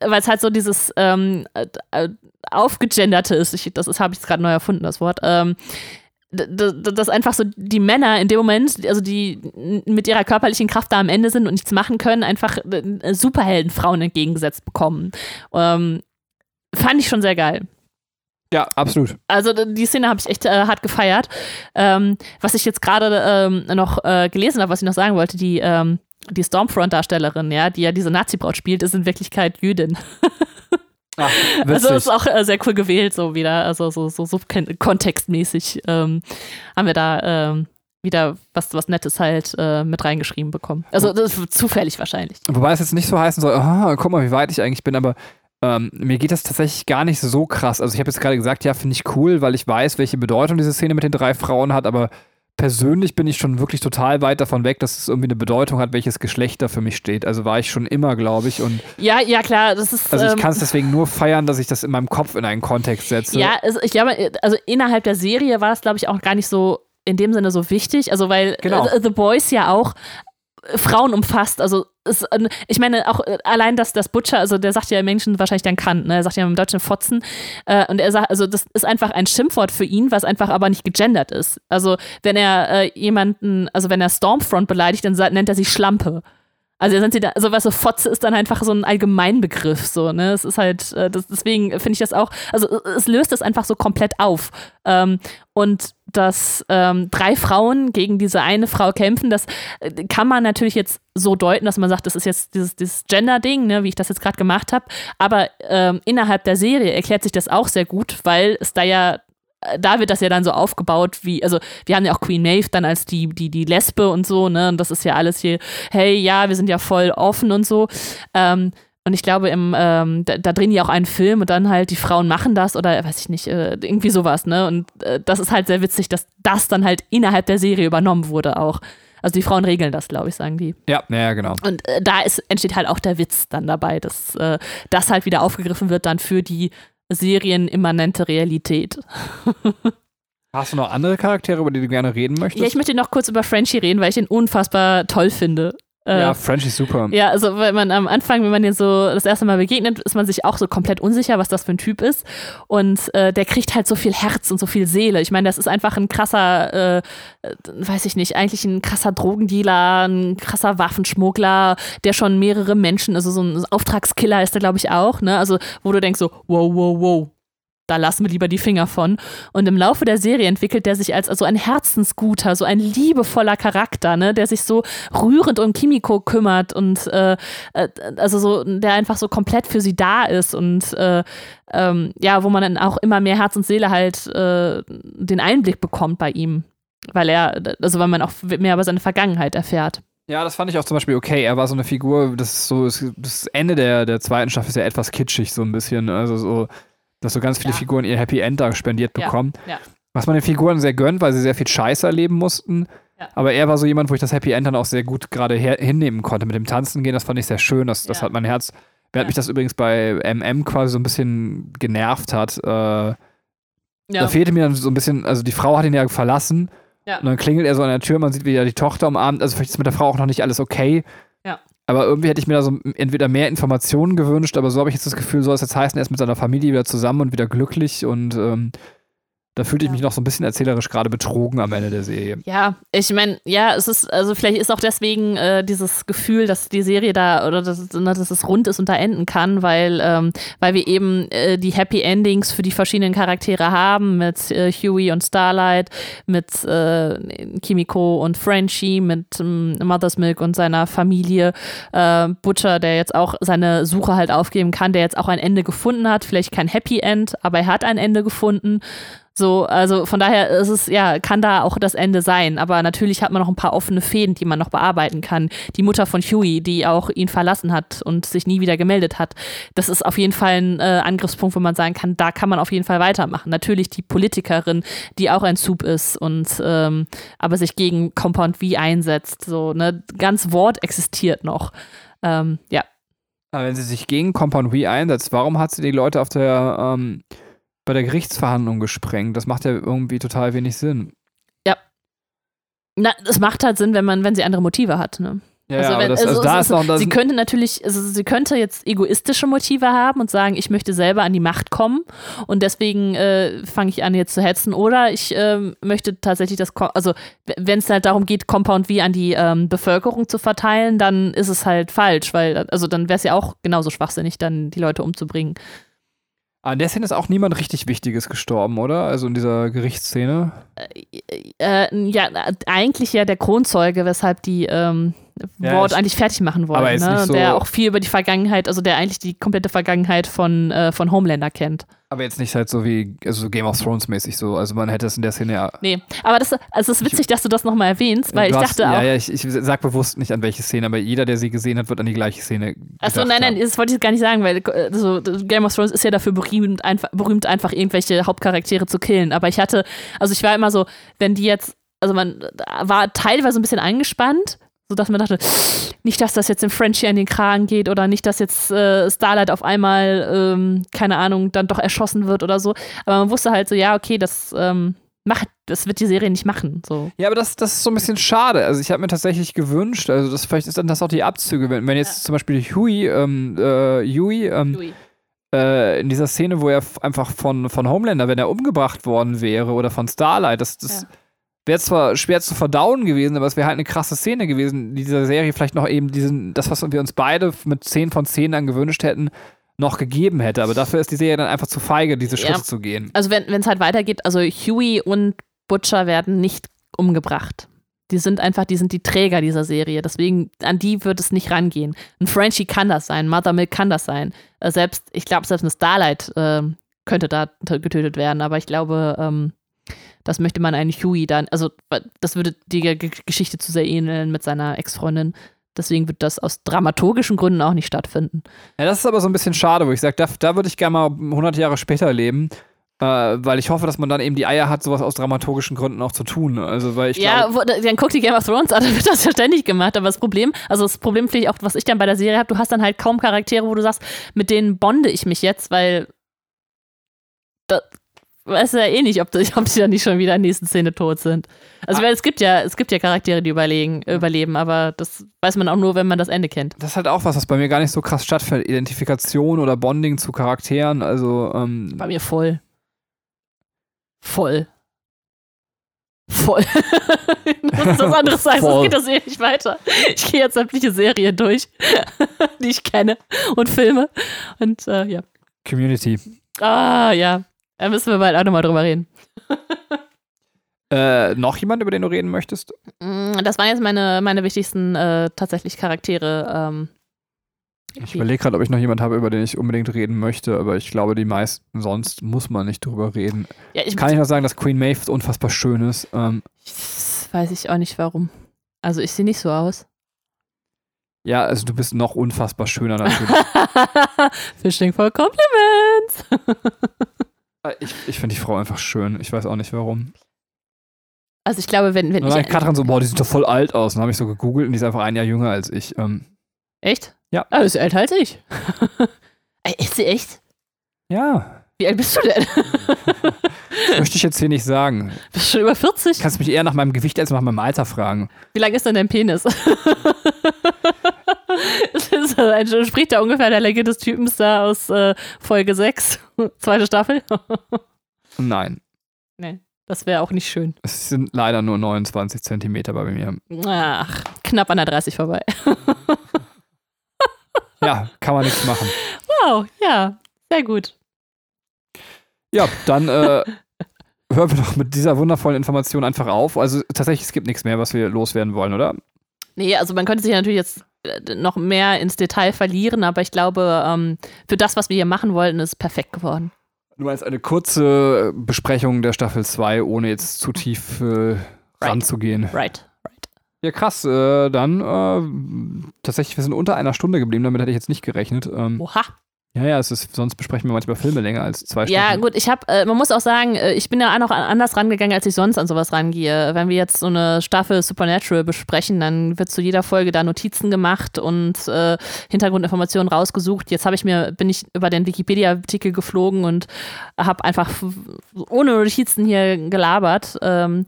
weil es halt so dieses ähm, äh, aufgegenderte ist. Ich, das habe ich gerade neu erfunden, das Wort. Ähm, dass einfach so die Männer in dem Moment, also die mit ihrer körperlichen Kraft da am Ende sind und nichts machen können, einfach äh, Superheldenfrauen entgegengesetzt bekommen. Ähm, fand ich schon sehr geil. Ja, absolut. Also die Szene habe ich echt äh, hart gefeiert. Ähm, was ich jetzt gerade ähm, noch äh, gelesen habe, was ich noch sagen wollte, die, ähm, die Stormfront-Darstellerin, ja, die ja diese Nazi-Braut spielt, ist in Wirklichkeit Jüdin. Ach, also ist auch äh, sehr cool gewählt, so wieder, also so, so, so kontextmäßig ähm, haben wir da ähm, wieder was, was Nettes halt äh, mit reingeschrieben bekommen. Also zufällig wahrscheinlich. Wobei es jetzt nicht so heißen soll, oh, guck mal, wie weit ich eigentlich bin, aber ähm, mir geht das tatsächlich gar nicht so krass. Also ich habe jetzt gerade gesagt, ja, finde ich cool, weil ich weiß, welche Bedeutung diese Szene mit den drei Frauen hat, aber persönlich bin ich schon wirklich total weit davon weg, dass es irgendwie eine Bedeutung hat, welches Geschlecht da für mich steht. Also war ich schon immer, glaube ich. Und ja, ja, klar. Das ist, also ich ähm, kann es deswegen nur feiern, dass ich das in meinem Kopf in einen Kontext setze. Ja, also ich glaube, also innerhalb der Serie war es, glaube ich, auch gar nicht so in dem Sinne so wichtig. Also weil genau. The Boys ja auch Frauen umfasst. Also es, äh, ich meine auch äh, allein, dass das Butcher, also der sagt ja Menschen wahrscheinlich dann Kant, ne? er sagt ja im Deutschen Fotzen äh, und er sagt, also das ist einfach ein Schimpfwort für ihn, was einfach aber nicht gegendert ist. Also wenn er äh, jemanden, also wenn er Stormfront beleidigt, dann nennt er sie Schlampe. Also sind sie da, also was so Fotze ist dann einfach so ein Allgemeinbegriff, so, ne? Es ist halt, äh, das, deswegen finde ich das auch, also es löst das einfach so komplett auf. Ähm, und dass ähm, drei Frauen gegen diese eine Frau kämpfen, das äh, kann man natürlich jetzt so deuten, dass man sagt, das ist jetzt dieses, dieses Gender-Ding, ne, wie ich das jetzt gerade gemacht habe. Aber ähm, innerhalb der Serie erklärt sich das auch sehr gut, weil es da ja da wird das ja dann so aufgebaut, wie, also wir haben ja auch Queen Maeve dann als die, die, die Lesbe und so, ne? Und das ist ja alles hier, hey, ja, wir sind ja voll offen und so. Ähm, und ich glaube, im, ähm, da, da, drehen die auch einen Film und dann halt die Frauen machen das oder weiß ich nicht, äh, irgendwie sowas, ne? Und äh, das ist halt sehr witzig, dass das dann halt innerhalb der Serie übernommen wurde auch. Also die Frauen regeln das, glaube ich, sagen die. Ja, ja, genau. Und äh, da ist, entsteht halt auch der Witz dann dabei, dass äh, das halt wieder aufgegriffen wird dann für die serienimmanente Realität. Hast du noch andere Charaktere, über die du gerne reden möchtest? Ja, ich möchte noch kurz über Frenchie reden, weil ich ihn unfassbar toll finde. Äh, ja, French ist super. Ja, also wenn man am Anfang, wenn man dir so das erste Mal begegnet, ist man sich auch so komplett unsicher, was das für ein Typ ist. Und äh, der kriegt halt so viel Herz und so viel Seele. Ich meine, das ist einfach ein krasser, äh, weiß ich nicht, eigentlich ein krasser Drogendealer, ein krasser Waffenschmuggler, der schon mehrere Menschen, also so ein Auftragskiller ist der, glaube ich, auch, ne? Also, wo du denkst so, wow, wow, wow, da lassen wir lieber die Finger von. Und im Laufe der Serie entwickelt der sich als also ein Herzensguter, so ein liebevoller Charakter, ne, der sich so rührend um Kimiko kümmert und äh, äh, also so, der einfach so komplett für sie da ist und äh, ähm, ja, wo man dann auch immer mehr Herz und Seele halt äh, den Einblick bekommt bei ihm, weil er, also weil man auch mehr über seine Vergangenheit erfährt. Ja, das fand ich auch zum Beispiel okay. Er war so eine Figur, das ist so, das Ende der, der zweiten Staffel ist ja etwas kitschig, so ein bisschen. Also so, dass so ganz viele Ja. Figuren ihr Happy End da spendiert bekommen. ja. Was man den Figuren sehr gönnt, weil sie sehr viel Scheiße erleben mussten. Aber er war so jemand, wo ich das Happy End dann auch sehr gut gerade hinnehmen konnte. Mit dem Tanzen gehen, das fand ich sehr schön. Das, das hat mein Herz. Während Ja. mich das übrigens bei MM quasi so ein bisschen genervt hat, äh, Ja. da fehlte mir dann so ein bisschen, also die Frau hat ihn ja verlassen. Ja. Und dann klingelt er so an der Tür, man sieht, wie er die Tochter umarmt. Also vielleicht ist mit der Frau auch noch nicht alles okay. Aber irgendwie hätte ich mir da so entweder mehr Informationen gewünscht, aber so habe ich jetzt das Gefühl, soll es jetzt heißen, er ist mit seiner Familie wieder zusammen und wieder glücklich und ähm, da fühlte ich Ja. mich noch so ein bisschen erzählerisch gerade betrogen am Ende der Serie. Ja, ich meine, ja, es ist, also vielleicht ist auch deswegen äh, dieses Gefühl, dass die Serie da oder dass, na, dass es rund ist und da enden kann, weil, ähm, weil wir eben äh, die Happy Endings für die verschiedenen Charaktere haben, mit äh, Huey und Starlight, mit äh, Kimiko und Frenchie, mit ähm, Mother's Milk und seiner Familie, äh, Butcher, der jetzt auch seine Suche halt aufgeben kann, der jetzt auch ein Ende gefunden hat, vielleicht kein Happy End, aber er hat ein Ende gefunden. So, also von daher ist es, ja, kann da auch das Ende sein. Aber natürlich hat man noch ein paar offene Fäden, die man noch bearbeiten kann. Die Mutter von Huey, die auch ihn verlassen hat und sich nie wieder gemeldet hat. Das ist auf jeden Fall ein äh, Angriffspunkt, wo man sagen kann, da kann man auf jeden Fall weitermachen. Natürlich die Politikerin, die auch ein Sub ist und ähm, aber sich gegen Compound V einsetzt. So, ne, ganz Wort existiert noch. Ähm, ja. Aber wenn sie sich gegen Compound V einsetzt, warum hat sie die Leute auf der, ähm, bei der Gerichtsverhandlung gesprengt? Das macht ja irgendwie total wenig Sinn. Na, es macht halt Sinn, wenn man, wenn sie andere Motive hat, ne? Ja, Also aber wenn- das, also also es da ist- ist noch das, Sie könnte natürlich, also sie könnte jetzt egoistische Motive haben und sagen, ich möchte selber an die Macht kommen und deswegen äh, fange ich an jetzt zu hetzen. Oder ich ähm, möchte tatsächlich das, also wenn es halt darum geht, Compound wie an die ähm, Bevölkerung zu verteilen, dann ist es halt falsch, weil, also dann wäre es ja auch genauso schwachsinnig, dann die Leute umzubringen. An der Szene ist auch niemand richtig Wichtiges gestorben, oder? Also in dieser Gerichtsszene. Äh, ja, eigentlich ja der Kronzeuge, weshalb die ähm, Ja, Wort ich- eigentlich fertig machen jetzt ne? so- Der auch viel über die Vergangenheit, also der eigentlich die komplette Vergangenheit von, äh, von Homelander kennt. Aber jetzt nicht halt so wie, also so Game of Thrones mäßig so. Also man hätte es in der Szene ja. Nee, aber das, also es ist witzig, dass du das nochmal erwähnst, weil ich hast- dachte ja, auch. Ja, ich, ich sag bewusst nicht an welche Szene, aber jeder, der sie gesehen hat, wird an die gleiche Szene. Achso, nein, nein, haben. das wollte ich gar nicht sagen, weil äh, so, Game of Thrones ist ja dafür berühmt einfach, berühmt, einfach irgendwelche Hauptcharaktere zu killen. Aber ich hatte, also ich war immer so, wenn die jetzt, also man war teilweise ein bisschen angespannt, sodass man dachte, nicht, dass das jetzt dem Frenchie an den Kragen geht oder nicht, dass jetzt äh, Starlight auf einmal, ähm, keine Ahnung, dann doch erschossen wird oder so. Aber man wusste halt so, ja, okay, das ähm, macht, das wird die Serie nicht machen. So. Ja, aber das, das ist so ein bisschen schade. Also ich habe mir tatsächlich gewünscht, also das vielleicht ist dann das auch die Abzüge, wenn, wenn jetzt zum Beispiel Huey, ähm, äh, Huey, ähm, äh, in dieser Szene, wo er einfach von, von Homelander, wenn er umgebracht worden wäre, oder von Starlight, das, das Ja. Wäre zwar schwer zu verdauen gewesen, aber es wäre halt eine krasse Szene gewesen, die dieser Serie vielleicht noch eben diesen, das, was wir uns beide mit 10 von 10 dann gewünscht hätten, noch gegeben hätte. Aber dafür ist die Serie dann einfach zu feige, diese Ja. Schritte zu gehen. Also wenn es halt weitergeht, also Huey und Butcher werden nicht umgebracht. Die sind einfach, die sind die Träger dieser Serie. Deswegen, an die wird es nicht rangehen. Ein Frenchie kann das sein, Mother Milk kann das sein. Äh, selbst, ich glaube, selbst eine Starlight äh, könnte da getötet werden, aber ich glaube, ähm, das möchte man einen Huey dann, also das würde die Geschichte zu sehr ähneln mit seiner Ex-Freundin. Deswegen wird das aus dramaturgischen Gründen auch nicht stattfinden. Ja, das ist aber so ein bisschen schade, wo ich sage, da, da würde ich gerne mal 100 Jahre später leben. Äh, weil ich hoffe, dass man dann eben die Eier hat, sowas aus dramaturgischen Gründen auch zu tun. Also, weil ich ja, wo, dann guck die Game of Thrones an, da wird das ja ständig gemacht. Aber das Problem, also das Problem vielleicht auch, was ich dann bei der Serie habe, du hast dann halt kaum Charaktere, wo du sagst, mit denen bonde ich mich jetzt, weil da weißt du ja eh nicht, ob, ob die dann nicht schon wieder in der nächsten Szene tot sind. Also Ah. weil es gibt ja, es gibt ja Charaktere, die überlegen, überleben, aber das weiß man auch nur, wenn man das Ende kennt. das ist halt auch was, was bei mir gar nicht so krass stattfindet. Identifikation oder Bonding zu Charakteren. Also, ähm, Bei mir voll. Voll. Voll. das ist was anderes sagen, sonst geht das eh nicht weiter. Ich gehe jetzt sämtliche Serien durch, die ich kenne und Filme. Und äh, ja. Community. Ah, ja. Da müssen wir bald auch nochmal drüber reden. Äh, noch jemand, über den du reden möchtest? Mm, Das waren jetzt meine, meine wichtigsten äh, tatsächlich Charaktere. Ähm, Ich überlege gerade, ob ich noch jemanden habe, über den ich unbedingt reden möchte, aber ich glaube, die meisten sonst muss man nicht drüber reden. ja, ich, Kann ich noch sagen, dass Queen Maeve unfassbar schön ist. Ähm, weiß ich auch nicht warum. Also ich sehe nicht so aus. Ja, also du bist noch unfassbar schöner natürlich. Fishing for Compliments. ich ich finde die Frau einfach schön. Ich weiß auch nicht warum. Also ich glaube, wenn, wenn Und dann ich. Katrin so, boah, die sieht doch voll alt aus. Und dann habe ich so gegoogelt und die ist einfach ein Jahr jünger als ich. Ähm, Echt? Ja. Ah, ist älter als ich. Ey, ist sie echt? ja, Wie alt bist du denn? möchte ich jetzt hier nicht sagen. Bist du schon über 40? Kannst mich eher nach meinem Gewicht als nach meinem Alter fragen. Wie lang ist denn dein Penis? das ist, entspricht da ungefähr der Länge des Typens da aus äh, Folge 6, zweite Staffel. Nein, nee, das wäre auch nicht schön. es sind leider nur 29 Zentimeter bei mir. Ach, knapp an der 30 vorbei. Ja, kann man nichts machen. Wow, ja, sehr gut. Ja, dann äh, hören wir doch mit dieser wundervollen Information einfach auf. Also tatsächlich, es gibt nichts mehr, was wir loswerden wollen, oder? Nee, also man könnte sich natürlich jetzt noch mehr ins Detail verlieren, aber ich glaube, ähm, für das, was wir hier machen wollten, ist es perfekt geworden. Du meinst eine kurze Besprechung der Staffel 2, ohne jetzt zu tief äh, ranzugehen. Right, right. Ja, krass. Äh, dann äh, tatsächlich, wir sind unter einer Stunde geblieben, damit hätte ich jetzt nicht gerechnet. Ähm, Oha. Ja, ja, es ist, sonst besprechen wir manchmal Filme länger als zwei Ja, Stunden. gut, ich habe, äh, man muss auch sagen, äh, ich bin ja auch noch an- anders rangegangen, als ich sonst an sowas rangehe. Wenn wir jetzt so eine Staffel Supernatural besprechen, dann wird zu jeder Folge da Notizen gemacht und äh, Hintergrundinformationen rausgesucht. Jetzt habe ich mir, bin ich über den Wikipedia-Artikel geflogen und habe einfach ohne Notizen hier gelabert. Ähm,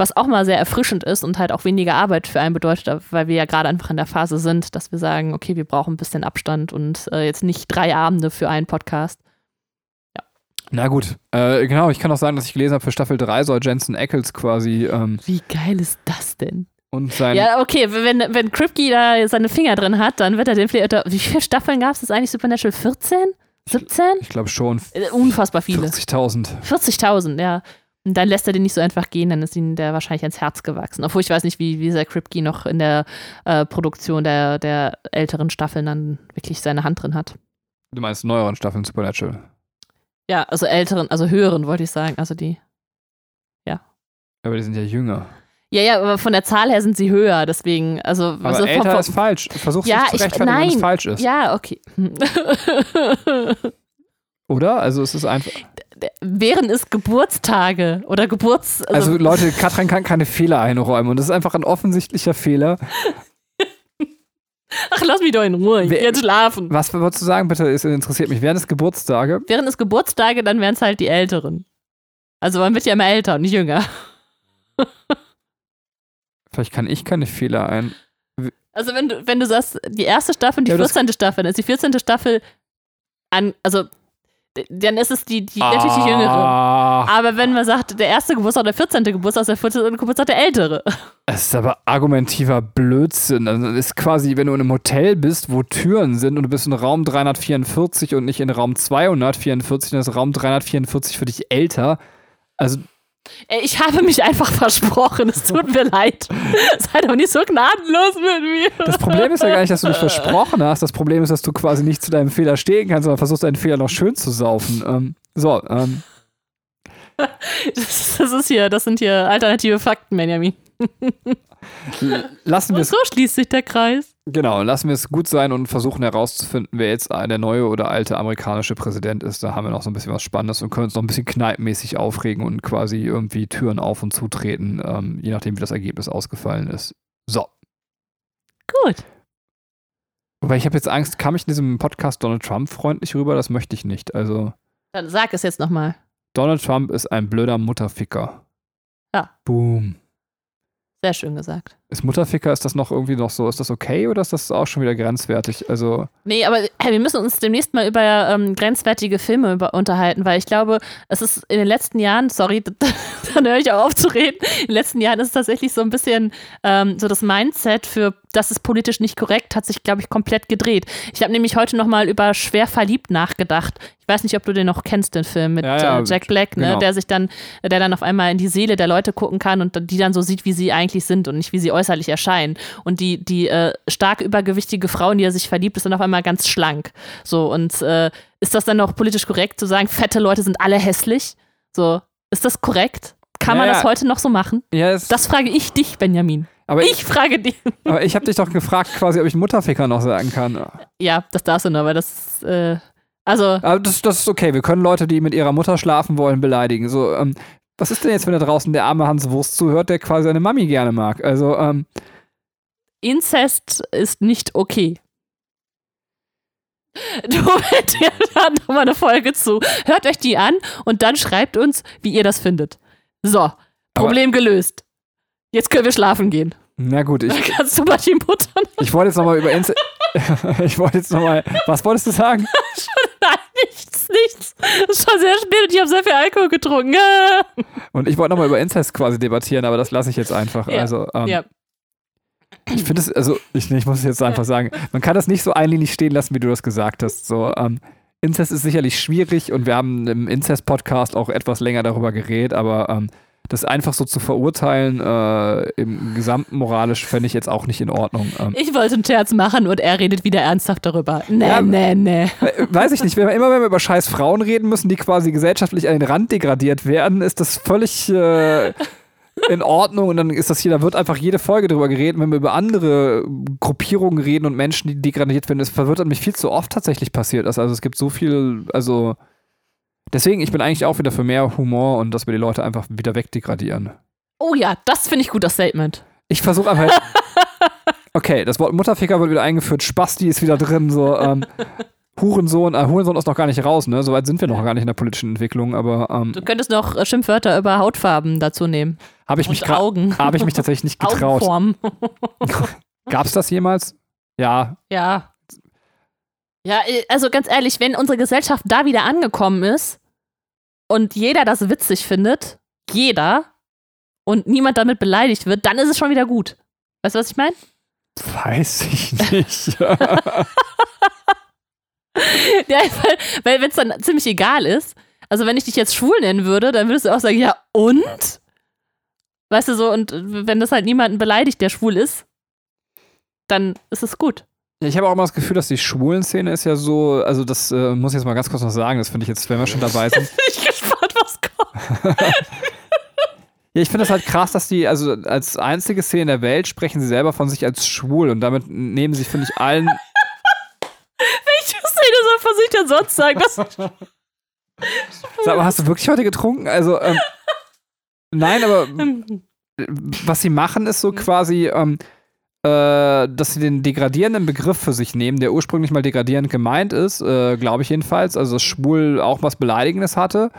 was auch mal sehr erfrischend ist und halt auch weniger Arbeit für einen bedeutet, weil wir ja gerade einfach in der Phase sind, dass wir sagen, okay, wir brauchen ein bisschen Abstand und äh, jetzt nicht drei Abende für einen Podcast. Na gut, äh, genau, ich kann auch sagen, dass ich gelesen habe, für Staffel 3 soll Jensen Ackles quasi ähm, Wie geil ist das denn? und sein. Ja, okay, wenn, wenn Kripke da seine Finger drin hat, dann wird er den vielleicht. Wie viele Staffeln gab es jetzt eigentlich? Supernatural 14? 17? Ich glaube schon Äh, Unfassbar viele. 40.000. 40.000, ja. Und dann lässt er den nicht so einfach gehen, dann ist ihm der wahrscheinlich ans Herz gewachsen. Obwohl ich weiß nicht, wie, wie sehr Kripke noch in der äh, Produktion der, der älteren Staffeln dann wirklich seine Hand drin hat. Du meinst neueren Staffeln Supernatural. Ja, also älteren, also höheren, wollte ich sagen. Also die. Aber die sind ja jünger. Ja, ja, aber von der Zahl her sind sie höher, deswegen, also. Aber also vom- älter vom- ist falsch. Versuch's Ja, nicht zu rechtfertigen, wenn es falsch ist. Ja, okay. Oder? Also es ist einfach. Wären es Geburtstage oder Geburts... Also Leute, Katrin kann keine Fehler einräumen und das ist einfach ein offensichtlicher Fehler. ach, lass mich doch in Ruhe, ich geh jetzt schlafen. Was wolltest du sagen, bitte? Es interessiert mich. Wären es Geburtstage? Wären es Geburtstage, dann wären es halt die Älteren. Also man wird ja immer älter und nicht jünger. Vielleicht kann ich keine Fehler ein. Also wenn du, wenn du sagst, die erste Staffel und die Ja, das- 14. Staffel, dann ist die 14. Staffel an, also dann ist es die, die natürlich die jüngere. Ah, Aber wenn man sagt, der erste Geburtstag, der 14. Geburtstag, ist der 14. Geburtstag der ältere. das ist aber argumentiver Blödsinn. Also das ist quasi, wenn du in einem Hotel bist, wo Türen sind und du bist in Raum 344 und nicht in Raum 244, dann ist Raum 344 für dich älter. Also ich habe mich einfach versprochen, es tut mir leid. Seid doch nicht so gnadenlos mit mir. Das Problem ist ja gar nicht, dass du dich versprochen hast. Das Problem ist, dass du quasi nicht zu deinem Fehler stehen kannst, sondern versuchst, deinen Fehler noch schön zu saufen. Ähm, so, ähm, Das, das ist hier, das sind hier alternative Fakten, Benjamin. lassen wir Und es so schließt sich der Kreis. Genau, lassen wir es gut sein und versuchen herauszufinden, wer jetzt der neue oder alte amerikanische Präsident ist. Da haben wir noch so ein bisschen was Spannendes und können uns noch ein bisschen kneipenmäßig aufregen und quasi irgendwie Türen auf und zutreten, ähm, je nachdem, wie das Ergebnis ausgefallen ist. So. Gut. Wobei ich habe jetzt Angst, kam ich in diesem Podcast Donald Trump freundlich rüber? Das möchte ich nicht. Also. Dann sag es jetzt nochmal. Donald Trump ist ein blöder Mutterficker. Ja. Boom. Sehr schön gesagt. Ist Mutterficker, ist das noch irgendwie noch so, ist das okay oder ist das auch schon wieder grenzwertig? Also, Nee, aber hey, wir müssen uns demnächst mal über ähm, grenzwertige Filme über, unterhalten, weil ich glaube, es ist in den letzten Jahren, sorry, dann höre ich auch auf zu reden, in den letzten Jahren ist es tatsächlich so ein bisschen ähm, so das Mindset für, das ist politisch nicht korrekt, hat sich, glaube ich, komplett gedreht. Ich habe nämlich heute nochmal über Schwer verliebt nachgedacht. Ich weiß nicht, ob du den noch kennst, den Film mit Ja, ja, äh, Jack Black, ne, genau. der sich dann, der dann auf einmal in die Seele der Leute gucken kann und die dann so sieht, wie sie eigentlich sind und nicht wie sie äußerlich erscheinen. Und die, die äh, stark übergewichtige Frau, in die er sich verliebt, ist dann auf einmal ganz schlank. So, und äh, ist das dann noch politisch korrekt zu sagen, fette Leute sind alle hässlich? So, ist das korrekt? Kann man Ja, das ja. heute noch so machen? ja, Das frage ich dich, Benjamin. Aber ich, Ich frage dich. aber ich habe dich doch gefragt, quasi, ob ich Mutterficker noch sagen kann. Ja, das darfst du noch, aber das, äh, also, Aber das, das ist okay. Wir können Leute, die mit ihrer Mutter schlafen wollen, beleidigen. So, ähm, was ist denn jetzt, wenn da draußen der arme Hans Wurst zuhört, der quasi seine Mami gerne mag? Also, ähm, Inzest ist nicht okay. Du dir da nochmal eine Folge zu. Hört euch die an und dann schreibt uns, wie ihr das findet. So, Problem gelöst. Jetzt können wir schlafen gehen. na gut, Dann ich, kannst du mal die Mutter ich wollte jetzt nochmal über Inzest. ich wollte jetzt nochmal. Was wolltest du sagen? Nein, nichts, nichts. Es ist schon sehr spät und ich habe sehr viel Alkohol getrunken. Und ich wollte nochmal über Inzest quasi debattieren, aber das lasse ich jetzt einfach. Ja. Also, ähm, Ja. ich finde es, also, ich, ich muss es jetzt einfach sagen, man kann das nicht so einlinig stehen lassen, wie du das gesagt hast. So, ähm, Inzest ist sicherlich schwierig und wir haben im Inzest-Podcast auch etwas länger darüber geredet, aber ähm, das einfach so zu verurteilen, äh, im gesamten moralisch, fände ich jetzt auch nicht in Ordnung. Ähm, Ich wollte einen Scherz machen und er redet wieder ernsthaft darüber. Nee, Ja, nee, nee. äh, weiß ich nicht, wenn wir immer wenn wir über scheiß Frauen reden müssen, die quasi gesellschaftlich an den Rand degradiert werden, ist das völlig äh, in Ordnung und dann ist das hier, da wird einfach jede Folge drüber geredet. Wenn wir über andere Gruppierungen reden und Menschen, die degradiert werden, das verwirrt mich viel zu oft tatsächlich passiert. ist. Also es gibt so viel, also deswegen, ich bin eigentlich auch wieder für mehr Humor und dass wir die Leute einfach wieder wegdegradieren. Oh ja, das finde ich gut, das Statement. Ich versuche einfach. Okay, das Wort Mutterficker wird wieder eingeführt, Spasti ist wieder drin, so ähm, Hurensohn, äh, Hurensohn ist noch gar nicht raus, ne? Soweit sind wir noch gar nicht in der politischen Entwicklung, aber ähm, Du könntest noch äh, Schimpfwörter über Hautfarben dazu nehmen. habe ich mich Augen. habe ich mich tatsächlich nicht getraut. Augenform. Gab es das jemals? Ja, Ja. Ja, äh, also ganz ehrlich, wenn unsere Gesellschaft da wieder angekommen ist und jeder das witzig findet, jeder, und niemand damit beleidigt wird, dann ist es schon wieder gut. Weißt du, was ich meine? weiß ich nicht. Ja, weil weil wenn es dann ziemlich egal ist, also wenn ich dich jetzt schwul nennen würde, dann würdest du auch sagen, ja und? Weißt du so, und wenn das halt niemanden beleidigt, der schwul ist, dann ist es gut. Ich habe auch immer das Gefühl, dass die Schwulen-Szene ist ja so, also das äh, muss ich jetzt mal ganz kurz noch sagen, das finde ich jetzt, wenn wir schon dabei sind. Bin ich gespannt, was kommt. Ja, ich finde das halt krass, dass die, also als einzige Szene in der Welt sprechen sie selber von sich als schwul und damit nehmen sie, finde ich, allen Welche Szene soll von sich denn sonst sagen? Das, Sag mal, hast du wirklich heute getrunken? Also, ähm, nein, aber was sie machen, ist so quasi, ähm, äh, dass sie den degradierenden Begriff für sich nehmen, der ursprünglich mal degradierend gemeint ist, äh, glaube ich jedenfalls, also dass schwul auch was Beleidigendes hatte.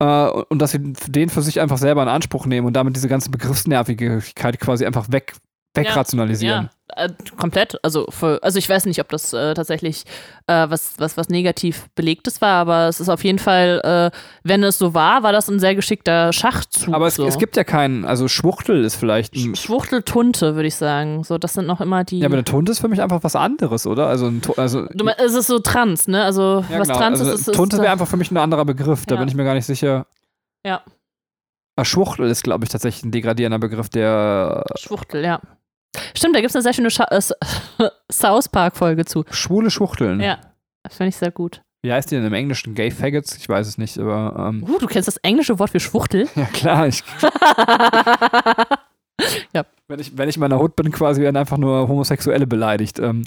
Äh, und dass sie den für sich einfach selber in Anspruch nehmen und damit diese ganze Begriffsnervigkeit quasi einfach weg, wegrationalisieren. Ja, äh, komplett. Also, für, also ich weiß nicht, ob das äh, tatsächlich äh, was, was, was negativ belegtes war, aber es ist auf jeden Fall, äh, wenn es so war, war das ein sehr geschickter Schachzug. Aber es, so. es gibt ja keinen, also Schwuchtel ist vielleicht ein, Schwuchteltunte, würde ich sagen. So, das sind noch immer die. ja, aber eine Tunte ist für mich einfach was anderes, oder? Also, ein, also du, mein- es ist so trans, ne? Also, Ja, was genau. trans also, ist, ist. Tunte ist wäre einfach für mich ein anderer Begriff, da Ja. bin ich mir gar nicht sicher. Ja. Schwuchtel ist, glaube ich, tatsächlich ein degradierender Begriff, der Schwuchtel, ja. Stimmt, da gibt es eine sehr schöne Scha äh, South Park-Folge zu. schwule Schwuchteln. Ja, das finde ich sehr gut. Wie heißt die denn im Englischen? Gay Faggots? Ich weiß es nicht, aber ähm, Uh, du kennst das englische Wort für Schwuchtel? ja klar, ich, ja. wenn, ich, wenn ich in meiner Hut bin, quasi werden einfach nur Homosexuelle beleidigt. Ähm,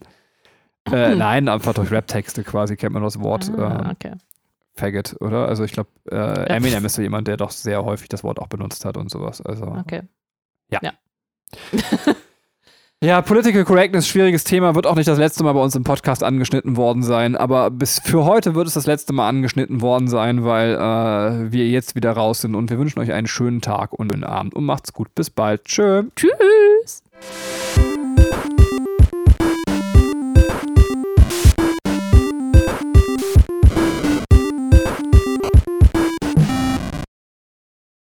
äh, Hm. Nein, einfach durch Rap-Texte quasi kennt man das Wort Ah, ähm, okay. Faggot, oder? Also ich glaube, äh, Eminem ist so jemand, der doch sehr häufig das Wort auch benutzt hat und sowas. Also Okay. Ja, Political Correctness, schwieriges Thema, wird auch nicht das letzte Mal bei uns im Podcast angeschnitten worden sein, aber bis für heute wird es das letzte Mal angeschnitten worden sein, weil äh, wir jetzt wieder raus sind und wir wünschen euch einen schönen Tag und einen Abend und macht's gut. Bis bald. Tschö. Tschüss.